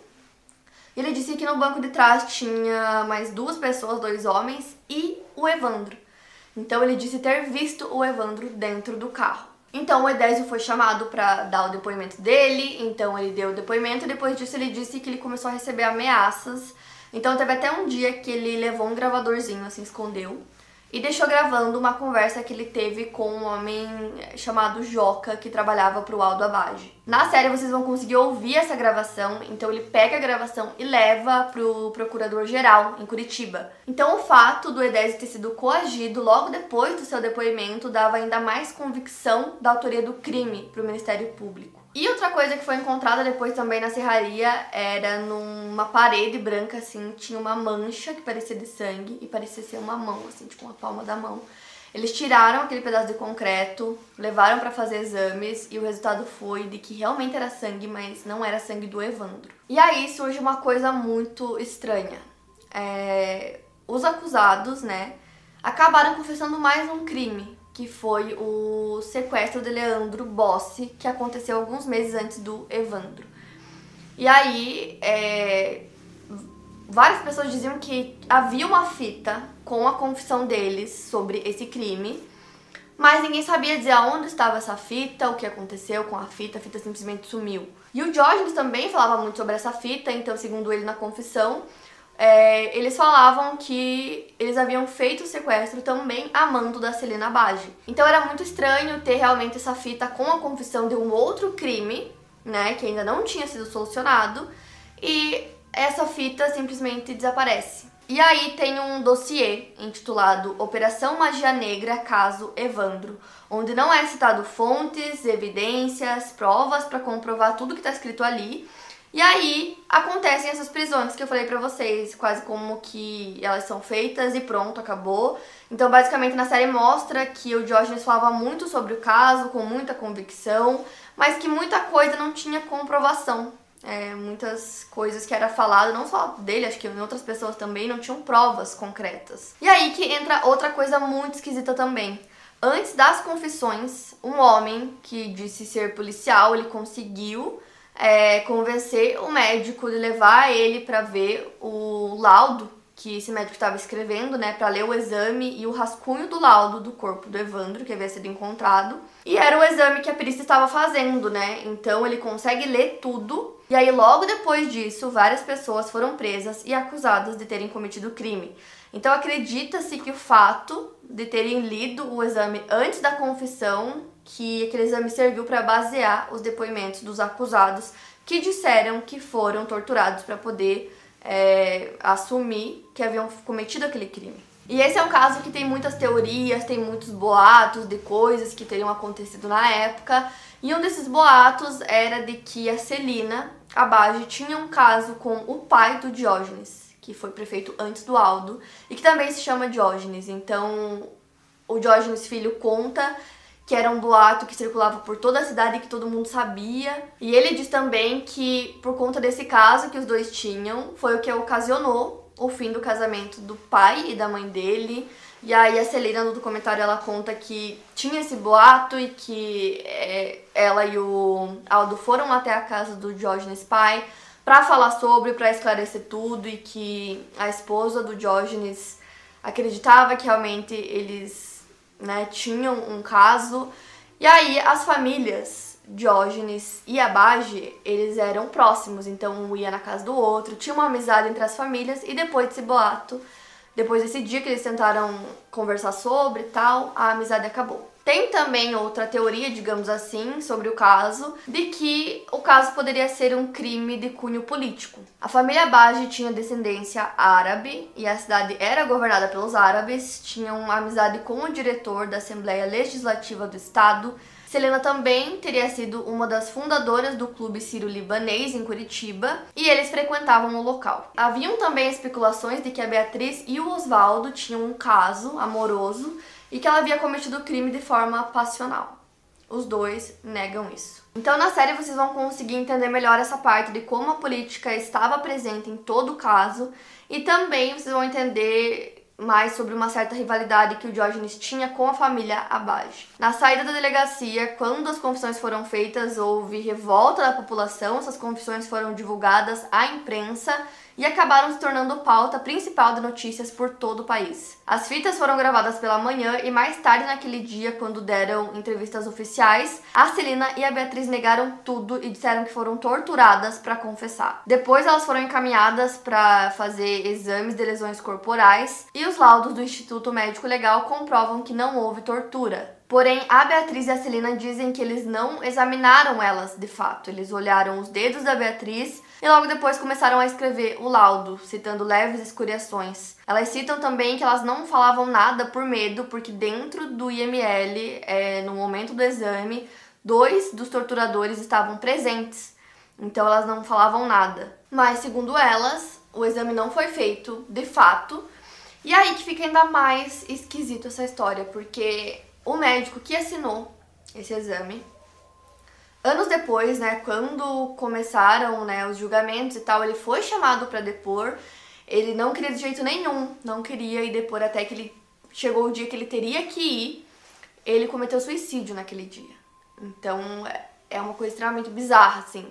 Ele disse que no banco de trás tinha mais duas pessoas, dois homens e o Evandro. Então ele disse ter visto o Evandro dentro do carro. Então o Edésio foi chamado para dar o depoimento dele, então ele deu o depoimento e depois disso ele disse que ele começou a receber ameaças. Então teve até um dia que ele levou um gravadorzinho, assim, escondeu e deixou gravando uma conversa que ele teve com um homem chamado Joca, que trabalhava para o Aldo Abage. Na série vocês vão conseguir ouvir essa gravação, então ele pega a gravação e leva pro procurador-geral em Curitiba. Então o fato do Edésio ter sido coagido logo depois do seu depoimento dava ainda mais convicção da autoria do crime para o Ministério Público. E outra coisa que foi encontrada depois também na serraria era numa parede branca, assim, tinha uma mancha que parecia de sangue e parecia ser uma mão, assim, tipo uma palma da mão. Eles tiraram aquele pedaço de concreto, levaram para fazer exames e o resultado foi de que realmente era sangue, mas não era sangue do Evandro. E aí surge uma coisa muito estranha. É... Os acusados, né, acabaram confessando mais um crime, que foi o sequestro de Leandro Bossi, que aconteceu alguns meses antes do Evandro. E aí, é, várias pessoas diziam que havia uma fita com a confissão deles sobre esse crime, mas ninguém sabia dizer aonde estava essa fita, o que aconteceu com a fita, a fita simplesmente sumiu. E o Diógenes também falava muito sobre essa fita, então, segundo ele na confissão, é, eles falavam que eles haviam feito o sequestro também a mando da Celina Bage. Então era muito estranho ter realmente essa fita com a confissão de um outro crime, né, que ainda não tinha sido solucionado, e essa fita simplesmente desaparece. E aí tem um dossiê intitulado Operação Magia Negra Caso Evandro, onde não é citado fontes, evidências, provas para comprovar tudo que está escrito ali, e aí acontecem essas prisões que eu falei pra vocês, quase como que elas são feitas e pronto, acabou. Então, basicamente, na série mostra que o Diógenes falava muito sobre o caso, com muita convicção, mas que muita coisa não tinha comprovação. É, muitas coisas que era falado, não só dele, acho que em outras pessoas também, não tinham provas concretas. E aí que entra outra coisa muito esquisita também. Antes das confissões, um homem que disse ser policial, ele conseguiu é, convencer o médico de levar ele para ver o laudo que esse médico estava escrevendo, né, para ler o exame e o rascunho do laudo do corpo do Evandro que havia sido encontrado. E era o exame que a perícia estava fazendo, né? Então ele consegue ler tudo. E aí logo depois disso, várias pessoas foram presas e acusadas de terem cometido crime. Então acredita-se que o fato de terem lido o exame antes da confissão que aquele exame serviu para basear os depoimentos dos acusados que disseram que foram torturados para poder é, assumir que haviam cometido aquele crime. E esse é um caso que tem muitas teorias, tem muitos boatos de coisas que teriam acontecido na época. E um desses boatos era de que a Celina Abage tinha um caso com o pai do Diógenes, que foi prefeito antes do Aldo, e que também se chama Diógenes. Então, o Diógenes filho conta que era um boato que circulava por toda a cidade e que todo mundo sabia. E ele diz também que por conta desse caso que os dois tinham, foi o que ocasionou o fim do casamento do pai e da mãe dele. E aí a Celina no documentário ela conta que tinha esse boato e que é, ela e o Aldo foram até a casa do Diógenes pai para falar sobre, para esclarecer tudo e que a esposa do Diógenes acreditava que realmente eles né, tinham um caso. E aí as famílias Diógenes e Abage, eles eram próximos, então um ia na casa do outro, tinha uma amizade entre as famílias e depois desse boato, depois desse dia que eles tentaram conversar sobre e tal, a amizade acabou. Tem também outra teoria, digamos assim, sobre o caso, de que o caso poderia ser um crime de cunho político. A família Bage tinha descendência árabe e a cidade era governada pelos árabes, tinham amizade com o diretor da Assembleia Legislativa do Estado. Selena também teria sido uma das fundadoras do Clube Sírio-Libanês em Curitiba e eles frequentavam o local. Haviam também especulações de que a Beatriz e o Oswaldo tinham um caso amoroso e que ela havia cometido o crime de forma passional. Os dois negam isso. Então, na série, vocês vão conseguir entender melhor essa parte de como a política estava presente em todo o caso e também vocês vão entender mais sobre uma certa rivalidade que o Diógenes tinha com a família Abage. Na saída da delegacia, quando as confissões foram feitas, houve revolta da população, essas confissões foram divulgadas à imprensa e acabaram se tornando pauta principal de notícias por todo o país. As fitas foram gravadas pela manhã e mais tarde naquele dia, quando deram entrevistas oficiais, a Celina e a Beatriz negaram tudo e disseram que foram torturadas para confessar. Depois elas foram encaminhadas para fazer exames de lesões corporais e os laudos do Instituto Médico Legal comprovam que não houve tortura. Porém, a Beatriz e a Celina dizem que eles não examinaram elas de fato. Eles olharam os dedos da Beatriz e logo depois começaram a escrever o laudo, citando leves escoriações. Elas citam também que elas não falavam nada por medo, porque dentro do IML, é, no momento do exame, dois dos torturadores estavam presentes. Então elas não falavam nada. Mas, segundo elas, o exame não foi feito de fato. E aí que fica ainda mais esquisito essa história, porque o médico que assinou esse exame, anos depois, né, quando começaram, né, os julgamentos e tal, ele foi chamado para depor. Ele não queria de jeito nenhum, não queria ir depor até que ele chegou o dia que ele teria que ir. Ele cometeu suicídio naquele dia. Então, é uma coisa extremamente bizarra, assim,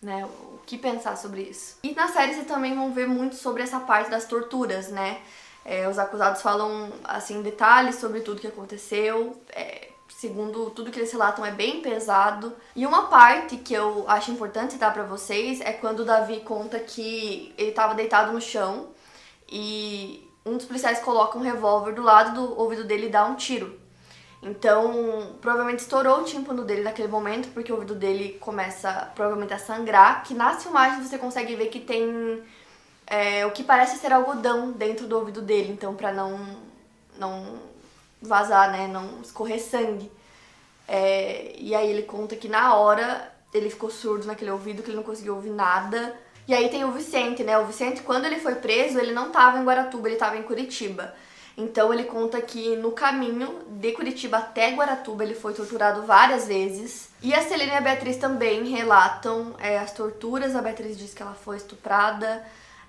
né? O que pensar sobre isso. E na série vocês também vão ver muito sobre essa parte das torturas, né? É, os acusados falam assim detalhes sobre tudo que aconteceu. É, segundo tudo que eles relatam, é bem pesado. E uma parte que eu acho importante citar para vocês é quando o Davi conta que ele estava deitado no chão e um dos policiais coloca um revólver do lado do ouvido dele e dá um tiro. Então, provavelmente estourou o tímpano dele naquele momento, porque o ouvido dele começa provavelmente a sangrar. Que nas filmagens você consegue ver que tem é, o que parece ser algodão dentro do ouvido dele, então para não não vazar, né, não escorrer sangue. É, e aí ele conta que na hora ele ficou surdo naquele ouvido, que ele não conseguiu ouvir nada. E aí tem o Vicente, né? O Vicente, quando ele foi preso, ele não estava em Guaratuba, ele estava em Curitiba. Então ele conta que no caminho de Curitiba até Guaratuba ele foi torturado várias vezes. E a Celina e a Beatriz também relatam é, as torturas. A Beatriz diz que ela foi estuprada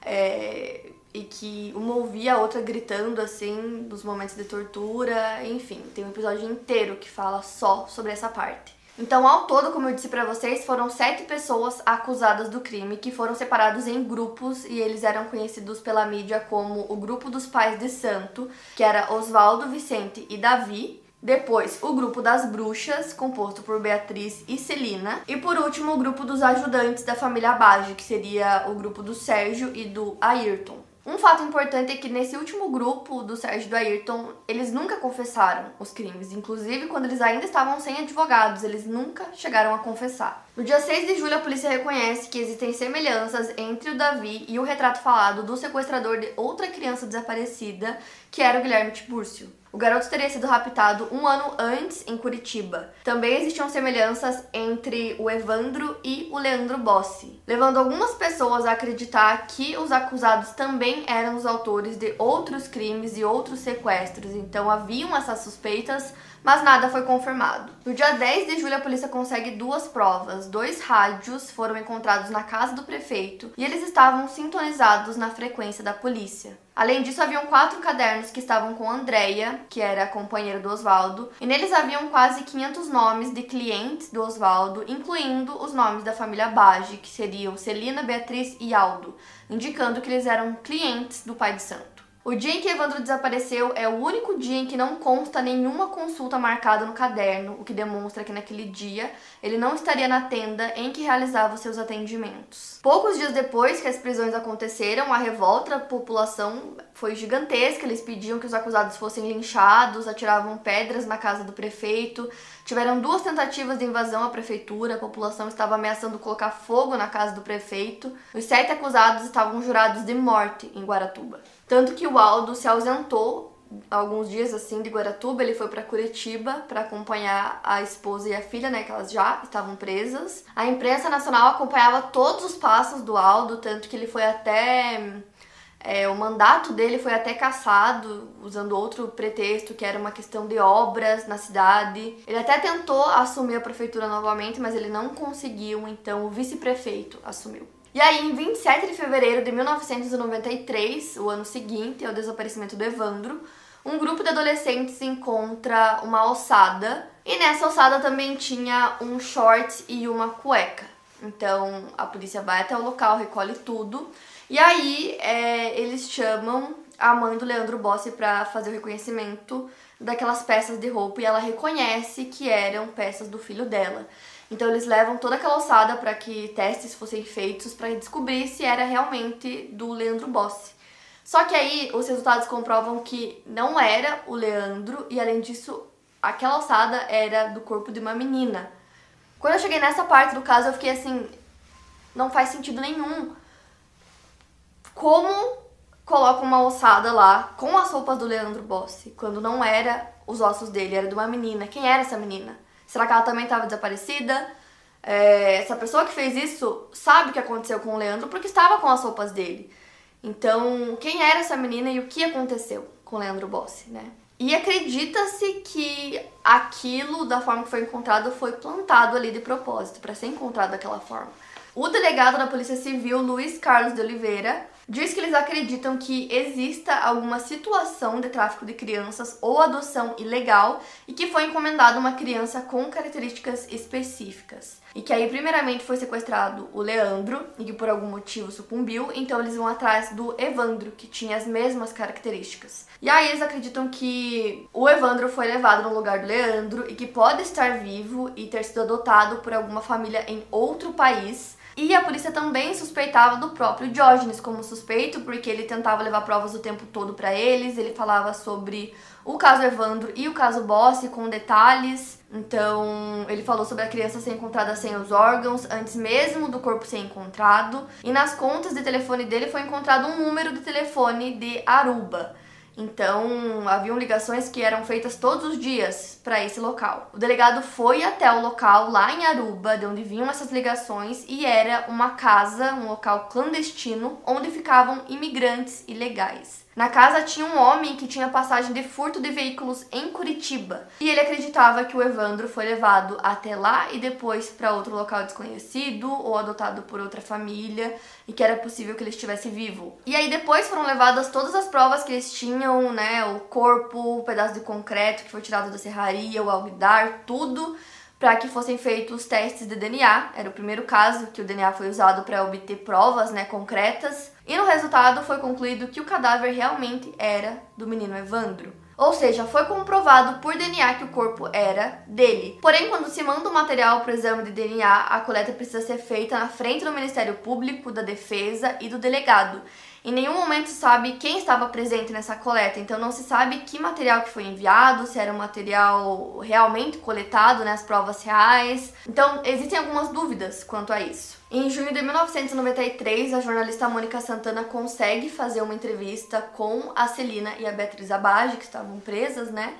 é, e que uma ouvia a outra gritando assim nos momentos de tortura, enfim, tem um episódio inteiro que fala só sobre essa parte. Então, ao todo, como eu disse para vocês, foram sete pessoas acusadas do crime que foram separados em grupos e eles eram conhecidos pela mídia como o grupo dos pais de santo, que era Oswaldo, Vicente e Davi, depois, o grupo das bruxas, composto por Beatriz e Celina. E por último, o grupo dos ajudantes da família Bage, que seria o grupo do Sérgio e do Ayrton. Um fato importante é que nesse último grupo do Sérgio e do Ayrton, eles nunca confessaram os crimes. Inclusive, quando eles ainda estavam sem advogados, eles nunca chegaram a confessar. No dia 6 de julho, a polícia reconhece que existem semelhanças entre o Davi e o retrato falado do sequestrador de outra criança desaparecida, que era o Guilherme Tibúrcio. O garoto teria sido raptado um ano antes em Curitiba. Também existiam semelhanças entre o Evandro e o Leandro Bossi, levando algumas pessoas a acreditar que os acusados também eram os autores de outros crimes e outros sequestros. Então haviam essas suspeitas mas nada foi confirmado. No dia 10 de julho, a polícia consegue duas provas. Dois rádios foram encontrados na casa do prefeito e eles estavam sintonizados na frequência da polícia. Além disso, haviam quatro cadernos que estavam com Andrea, que era a companheira do Oswaldo, e neles haviam quase 500 nomes de clientes do Oswaldo, incluindo os nomes da família Bage, que seriam Celina, Beatriz e Aldo, indicando que eles eram clientes do pai de santo. O dia em que Evandro desapareceu é o único dia em que não consta nenhuma consulta marcada no caderno, o que demonstra que naquele dia ele não estaria na tenda em que realizava seus atendimentos. Poucos dias depois que as prisões aconteceram, a revolta da população foi gigantesca. Eles pediam que os acusados fossem linchados, atiravam pedras na casa do prefeito. Tiveram duas tentativas de invasão à prefeitura, a população estava ameaçando colocar fogo na casa do prefeito. Os sete acusados estavam jurados de morte em Guaratuba. Tanto que o Aldo se ausentou alguns dias assim de Guaratuba, ele foi para Curitiba para acompanhar a esposa e a filha, né, que elas já estavam presas. A imprensa nacional acompanhava todos os passos do Aldo, tanto que ele foi até é, o mandato dele foi até cassado, usando outro pretexto, que era uma questão de obras na cidade. Ele até tentou assumir a prefeitura novamente, mas ele não conseguiu, então o vice-prefeito assumiu. E aí, em 27 de fevereiro de 1993, o ano seguinte ao desaparecimento do Evandro, um grupo de adolescentes encontra uma ossada e nessa ossada também tinha um short e uma cueca. Então a polícia vai até o local, recolhe tudo e aí é, eles chamam a mãe do Leandro Bossi para fazer o reconhecimento daquelas peças de roupa e ela reconhece que eram peças do filho dela. Então eles levam toda aquela ossada para que testes fossem feitos para descobrir se era realmente do Leandro Bossi. Só que aí os resultados comprovam que não era o Leandro e além disso aquela ossada era do corpo de uma menina. Quando eu cheguei nessa parte do caso eu fiquei assim, não faz sentido nenhum. Como coloca uma ossada lá com as roupas do Leandro Bossi, quando não era os ossos dele, era de uma menina. Quem era essa menina? Será que ela também estava desaparecida? É, essa pessoa que fez isso sabe o que aconteceu com o Leandro porque estava com as roupas dele. Então, quem era essa menina e o que aconteceu com o Leandro Bossi, né? E acredita-se que aquilo, da forma que foi encontrado, foi plantado ali de propósito, para ser encontrado daquela forma. O delegado da Polícia Civil, Luiz Carlos de Oliveira, diz que eles acreditam que exista alguma situação de tráfico de crianças ou adoção ilegal e que foi encomendada uma criança com características específicas. E que aí, primeiramente, foi sequestrado o Leandro e que por algum motivo sucumbiu, então eles vão atrás do Evandro, que tinha as mesmas características. E aí eles acreditam que o Evandro foi levado no lugar do Leandro e que pode estar vivo e ter sido adotado por alguma família em outro país e a polícia também suspeitava do próprio Diógenes como suspeito, porque ele tentava levar provas o tempo todo para eles, ele falava sobre o caso Evandro e o caso Bossi com detalhes. Então, ele falou sobre a criança ser encontrada sem os órgãos antes mesmo do corpo ser encontrado. E nas contas de telefone dele foi encontrado um número de telefone de Aruba. Então, haviam ligações que eram feitas todos os dias para esse local. O delegado foi até o local lá em Aruba, de onde vinham essas ligações, e era uma casa, um local clandestino, onde ficavam imigrantes ilegais. Na casa tinha um homem que tinha passagem de furto de veículos em Curitiba e ele acreditava que o Evandro foi levado até lá e depois para outro local desconhecido ou adotado por outra família e que era possível que ele estivesse vivo. E aí depois foram levadas todas as provas que eles tinham, né, o corpo, o pedaço de concreto que foi tirado da serraria, o alguidar, tudo para que fossem feitos testes de DNA. Era o primeiro caso que o DNA foi usado para obter provas né, concretas. E no resultado foi concluído que o cadáver realmente era do menino Evandro. Ou seja, foi comprovado por DNA que o corpo era dele. Porém, quando se manda o material para o exame de DNA, a coleta precisa ser feita na frente do Ministério Público, da Defesa e do delegado. Em nenhum momento se sabe quem estava presente nessa coleta, então não se sabe que material que foi enviado, se era um material realmente coletado, né, as provas reais. Então existem algumas dúvidas quanto a isso. Em junho de 1993, a jornalista Mônica Santana consegue fazer uma entrevista com a Celina e a Beatriz Abage, que estavam presas, né?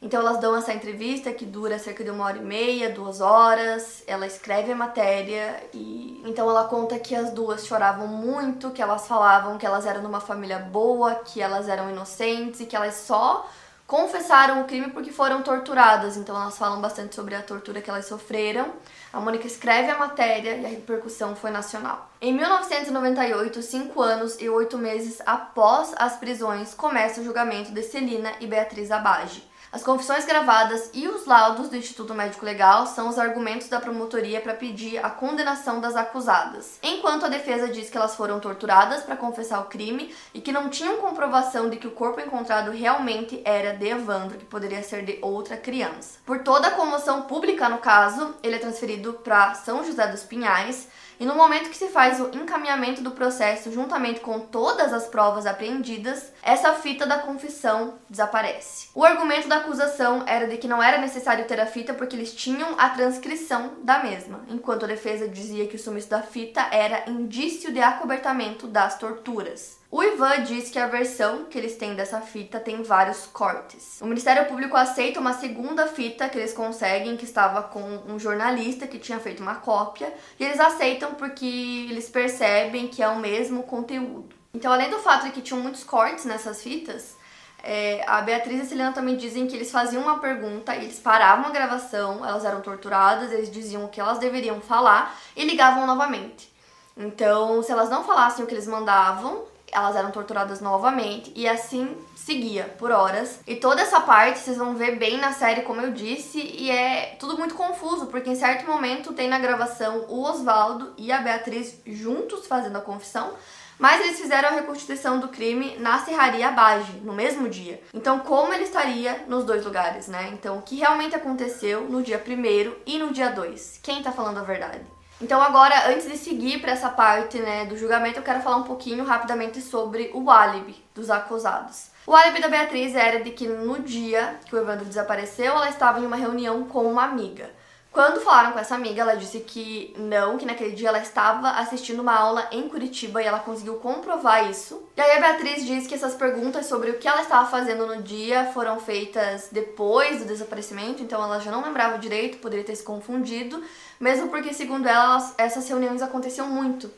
Então elas dão essa entrevista que dura cerca de uma hora e meia, duas horas. Ela escreve a matéria e então ela conta que as duas choravam muito, que elas falavam que elas eram de uma família boa, que elas eram inocentes e que elas só confessaram o crime porque foram torturadas. Então elas falam bastante sobre a tortura que elas sofreram. A Mônica escreve a matéria e a repercussão foi nacional. Em 1998, cinco anos e oito meses após as prisões, começa o julgamento de Celina e Beatriz Abage. As confissões gravadas e os laudos do Instituto Médico Legal são os argumentos da promotoria para pedir a condenação das acusadas. Enquanto a defesa diz que elas foram torturadas para confessar o crime e que não tinham comprovação de que o corpo encontrado realmente era de Evandro, que poderia ser de outra criança. Por toda a comoção pública no caso, ele é transferido para São José dos Pinhais e no momento que se faz o encaminhamento do processo, juntamente com todas as provas apreendidas, essa fita da confissão desaparece. O argumento da acusação era de que não era necessário ter a fita porque eles tinham a transcrição da mesma, enquanto a defesa dizia que o sumiço da fita era indício de acobertamento das torturas. O Ivan diz que a versão que eles têm dessa fita tem vários cortes. O Ministério Público aceita uma segunda fita que eles conseguem, que estava com um jornalista que tinha feito uma cópia, e eles aceitam porque eles percebem que é o mesmo conteúdo. Então, além do fato de que tinham muitos cortes nessas fitas, é, a Beatriz e a Celina também dizem que eles faziam uma pergunta, eles paravam a gravação, elas eram torturadas, eles diziam o que elas deveriam falar e ligavam novamente. Então, se elas não falassem o que eles mandavam, elas eram torturadas novamente e assim seguia por horas. E toda essa parte vocês vão ver bem na série, como eu disse, e é tudo muito confuso, porque em certo momento tem na gravação o Oswaldo e a Beatriz juntos fazendo a confissão, mas eles fizeram a reconstituição do crime na Serraria Bage, no mesmo dia. Então, como ele estaria nos dois lugares, né? Então, o que realmente aconteceu no dia 1 e no dia 2? Quem tá falando a verdade? Então agora, antes de seguir para essa parte né, do julgamento, eu quero falar um pouquinho rapidamente sobre o álibi dos acusados. O álibi da Beatriz era de que no dia que o Evandro desapareceu, ela estava em uma reunião com uma amiga. Quando falaram com essa amiga, ela disse que não, que naquele dia ela estava assistindo uma aula em Curitiba e ela conseguiu comprovar isso. E aí a Beatriz diz que essas perguntas sobre o que ela estava fazendo no dia foram feitas depois do desaparecimento, então ela já não lembrava direito, poderia ter se confundido, mesmo porque, segundo ela, essas reuniões aconteciam muito.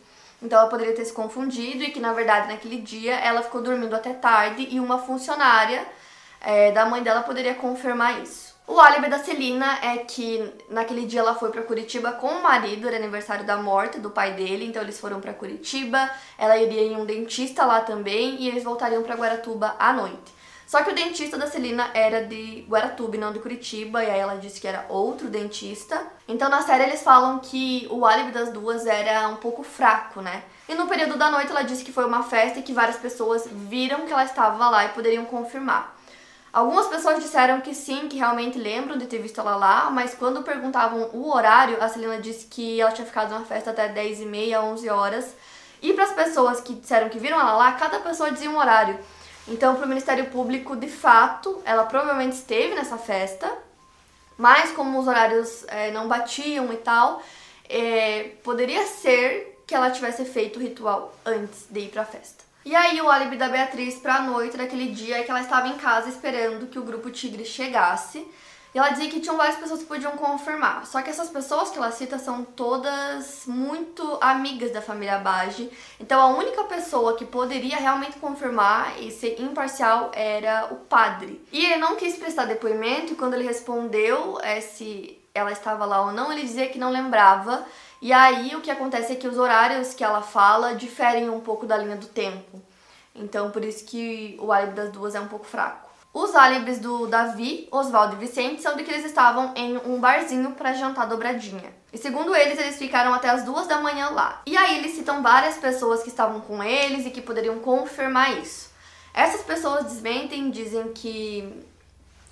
Então ela poderia ter se confundido e que, na verdade, naquele dia ela ficou dormindo até tarde e uma funcionária é, da mãe dela poderia confirmar isso. O álibi da Celina é que naquele dia ela foi para Curitiba com o marido, era aniversário da morte do pai dele, então eles foram para Curitiba, ela iria em um dentista lá também e eles voltariam para Guaratuba à noite. Só que o dentista da Celina era de Guaratuba e não de Curitiba, e aí ela disse que era outro dentista. Então na série eles falam que o álibi das duas era um pouco fraco, né? E no período da noite ela disse que foi uma festa e que várias pessoas viram que ela estava lá e poderiam confirmar. Algumas pessoas disseram que sim, que realmente lembram de ter visto ela lá, mas quando perguntavam o horário, a Celina disse que ela tinha ficado na festa até 10 e meia, 11 horas. E para as pessoas que disseram que viram ela lá, cada pessoa dizia um horário. Então, para o Ministério Público, de fato, ela provavelmente esteve nessa festa, mas como os horários é, não batiam e tal, é, poderia ser que ela tivesse feito o ritual antes de ir para a festa. E aí o álibi da Beatriz pra noite daquele dia é que ela estava em casa esperando que o grupo Tigre chegasse. E ela dizia que tinham várias pessoas que podiam confirmar. Só que essas pessoas que ela cita são todas muito amigas da família Bage. Então a única pessoa que poderia realmente confirmar e ser imparcial era o padre. E ele não quis prestar depoimento e quando ele respondeu é, se ela estava lá ou não, ele dizia que não lembrava. E aí o que acontece é que os horários que ela fala diferem um pouco da linha do tempo. Então por isso que o álibi das duas é um pouco fraco. Os álibis do Davi, Oswaldo e Vicente são de que eles estavam em um barzinho para jantar dobradinha. E segundo eles, eles ficaram até as duas da manhã lá. E aí eles citam várias pessoas que estavam com eles e que poderiam confirmar isso. Essas pessoas desmentem, dizem que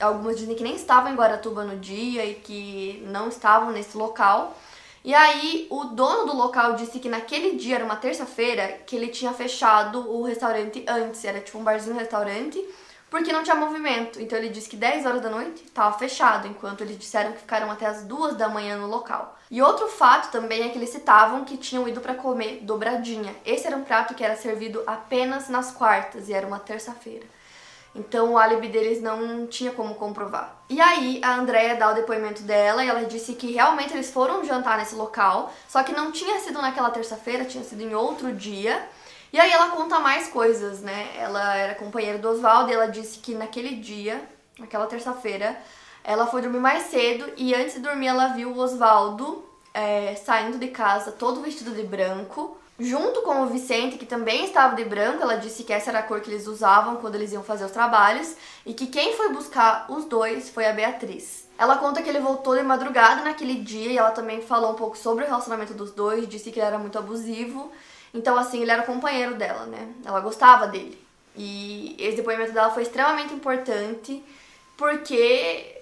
algumas dizem que nem estavam em Guaratuba no dia e que não estavam nesse local. E aí, o dono do local disse que naquele dia, era uma terça-feira, que ele tinha fechado o restaurante antes, era tipo um barzinho restaurante, porque não tinha movimento. Então ele disse que 10 horas da noite estava fechado, enquanto eles disseram que ficaram até as 2 da manhã no local. E outro fato também é que eles citavam que tinham ido para comer dobradinha. Esse era um prato que era servido apenas nas quartas e era uma terça-feira. Então o álibi deles não tinha como comprovar. E aí a Andrea dá o depoimento dela e ela disse que realmente eles foram jantar nesse local, só que não tinha sido naquela terça-feira, tinha sido em outro dia. E aí ela conta mais coisas, né? Ela era companheira do Oswaldo e ela disse que naquele dia naquela terça-feira, ela foi dormir mais cedo e antes de dormir ela viu o Oswaldo é, saindo de casa todo vestido de branco, junto com o Vicente, que também estava de branco. Ela disse que essa era a cor que eles usavam quando eles iam fazer os trabalhos e que quem foi buscar os dois foi a Beatriz. Ela conta que ele voltou de madrugada naquele dia e ela também falou um pouco sobre o relacionamento dos dois, disse que ele era muito abusivo. Então, assim, ele era companheiro dela, né? Ela gostava dele. E esse depoimento dela foi extremamente importante porque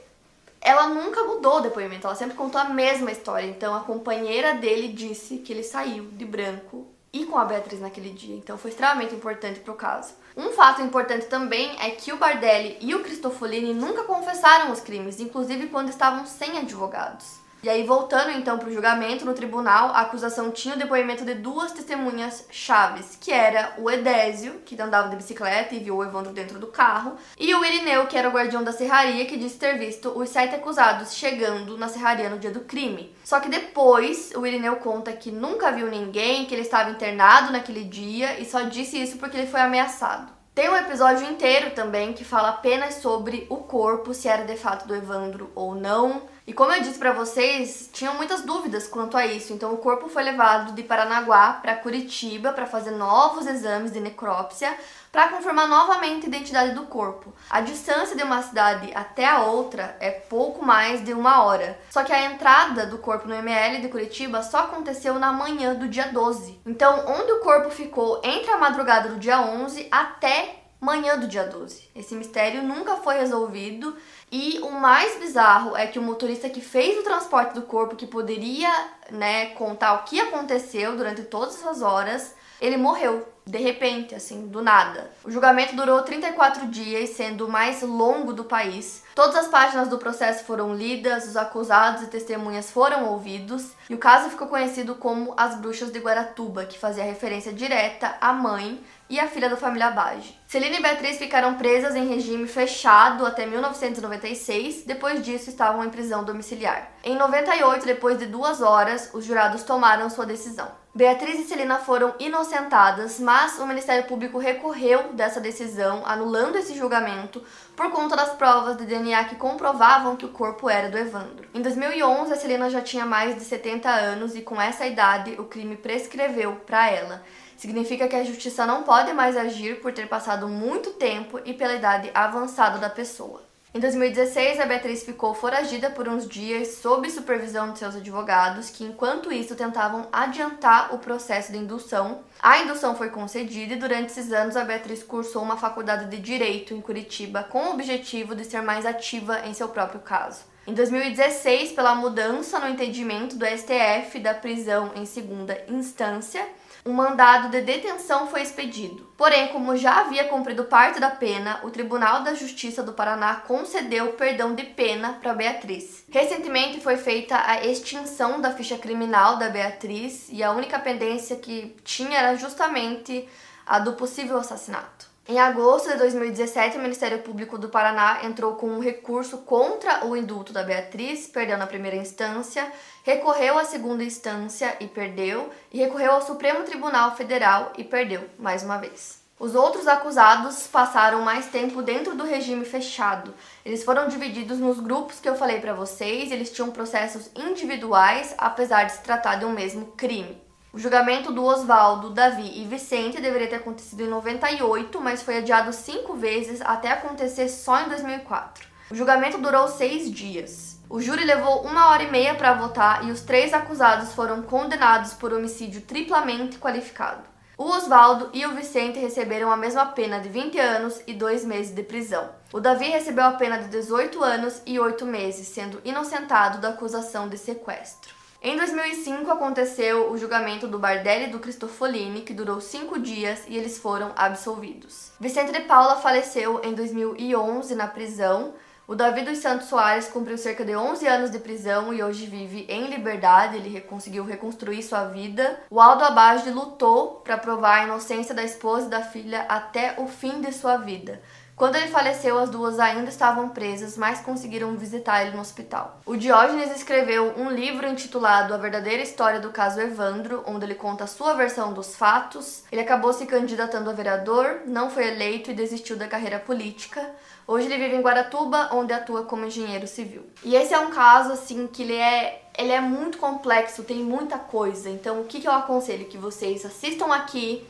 ela nunca mudou o depoimento, ela sempre contou a mesma história. Então a companheira dele disse que ele saiu de branco e com a Beatriz naquele dia. Então foi extremamente importante pro caso. Um fato importante também é que o Bardelli e o Cristofolini nunca confessaram os crimes, inclusive quando estavam sem advogados. E aí, voltando então para o julgamento no tribunal, a acusação tinha o depoimento de duas testemunhas chaves, que era o Edésio, que andava de bicicleta e viu o Evandro dentro do carro, e o Irineu, que era o guardião da serraria, que disse ter visto os sete acusados chegando na serraria no dia do crime. Só que depois, o Irineu conta que nunca viu ninguém, que ele estava internado naquele dia e só disse isso porque ele foi ameaçado. Tem um episódio inteiro também que fala apenas sobre o corpo, se era de fato do Evandro ou não. E como eu disse para vocês, tinham muitas dúvidas quanto a isso, então o corpo foi levado de Paranaguá para Curitiba para fazer novos exames de necrópsia para confirmar novamente a identidade do corpo. A distância de uma cidade até a outra é pouco mais de uma hora. Só que a entrada do corpo no ML de Curitiba só aconteceu na manhã do dia 12. Então, onde o corpo ficou entre a madrugada do dia 11 até manhã do dia 12. Esse mistério nunca foi resolvido e o mais bizarro é que o motorista que fez o transporte do corpo, que poderia, né, contar o que aconteceu durante todas essas horas, ele morreu de repente, assim, do nada. O julgamento durou 34 dias, sendo o mais longo do país. Todas as páginas do processo foram lidas, os acusados e testemunhas foram ouvidos, e o caso ficou conhecido como As Bruxas de Guaratuba, que fazia referência direta à mãe e à filha da família Bage. Celina e Beatriz ficaram presas em regime fechado até 1996, depois disso estavam em prisão domiciliar. Em 98, depois de duas horas, os jurados tomaram sua decisão. Beatriz e Celina foram inocentadas, mas o Ministério Público recorreu dessa decisão, anulando esse julgamento por conta das provas de DNA que comprovavam que o corpo era do Evandro. Em 2011, a Celina já tinha mais de 70 anos e com essa idade o crime prescreveu para ela. Significa que a justiça não pode mais agir por ter passado muito tempo e pela idade avançada da pessoa. Em 2016, a Beatriz ficou foragida por uns dias sob supervisão de seus advogados, que enquanto isso tentavam adiantar o processo de indução. A indução foi concedida e durante esses anos a Beatriz cursou uma faculdade de direito em Curitiba com o objetivo de ser mais ativa em seu próprio caso. Em 2016, pela mudança no entendimento do STF da prisão em segunda instância, um mandado de detenção foi expedido. Porém, como já havia cumprido parte da pena, o Tribunal da Justiça do Paraná concedeu perdão de pena para Beatriz. Recentemente foi feita a extinção da ficha criminal da Beatriz e a única pendência que tinha era justamente a do possível assassinato. Em agosto de 2017, o Ministério Público do Paraná entrou com um recurso contra o indulto da Beatriz, perdeu na primeira instância, recorreu à segunda instância e perdeu, e recorreu ao Supremo Tribunal Federal e perdeu mais uma vez. Os outros acusados passaram mais tempo dentro do regime fechado. Eles foram divididos nos grupos que eu falei para vocês, eles tinham processos individuais, apesar de se tratar de um mesmo crime. O julgamento do Oswaldo, Davi e Vicente deveria ter acontecido em 98, mas foi adiado cinco vezes até acontecer só em 2004. O julgamento durou seis dias. O júri levou uma hora e meia para votar e os três acusados foram condenados por homicídio triplamente qualificado. O Oswaldo e o Vicente receberam a mesma pena de 20 anos e 2 meses de prisão. O Davi recebeu a pena de 18 anos e 8 meses, sendo inocentado da acusação de sequestro. Em 2005 aconteceu o julgamento do Bardelli e do Cristofolini, que durou cinco dias e eles foram absolvidos. Vicente de Paula faleceu em 2011 na prisão. O Davi dos Santos Soares cumpriu cerca de 11 anos de prisão e hoje vive em liberdade, ele conseguiu reconstruir sua vida. O Aldo Abage lutou para provar a inocência da esposa e da filha até o fim de sua vida Quando ele faleceu, as duas ainda estavam presas, mas conseguiram visitar ele no hospital. O Diógenes escreveu um livro intitulado A Verdadeira História do Caso Evandro, onde ele conta a sua versão dos fatos. Ele acabou se candidatando a vereador, não foi eleito e desistiu da carreira política. Hoje ele vive em Guaratuba, onde atua como engenheiro civil. E esse é um caso assim que ele é ele é muito complexo, tem muita coisa. Então, o que eu aconselho que vocês assistam aqui,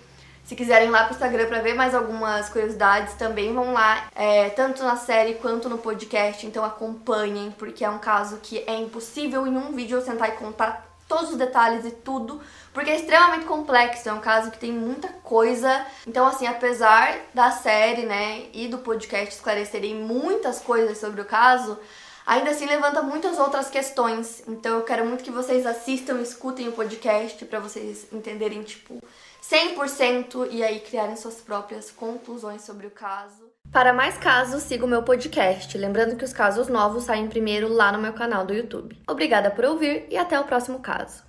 se quiserem ir lá pro Instagram para ver mais algumas curiosidades, também vão lá, é, tanto na série quanto no podcast. Então acompanhem, porque é um caso que é impossível em um vídeo eu sentar e contar todos os detalhes e tudo, porque é extremamente complexo, é um caso que tem muita coisa. Então, assim, apesar da série, né, e do podcast esclarecerem muitas coisas sobre o caso, ainda assim levanta muitas outras questões. Então, eu quero muito que vocês assistam escutem o podcast para vocês entenderem, tipo, 100% e aí criarem suas próprias conclusões sobre o caso. Para mais casos, siga o meu podcast. Lembrando que os casos novos saem primeiro lá no meu canal do YouTube. Obrigada por ouvir e até o próximo caso.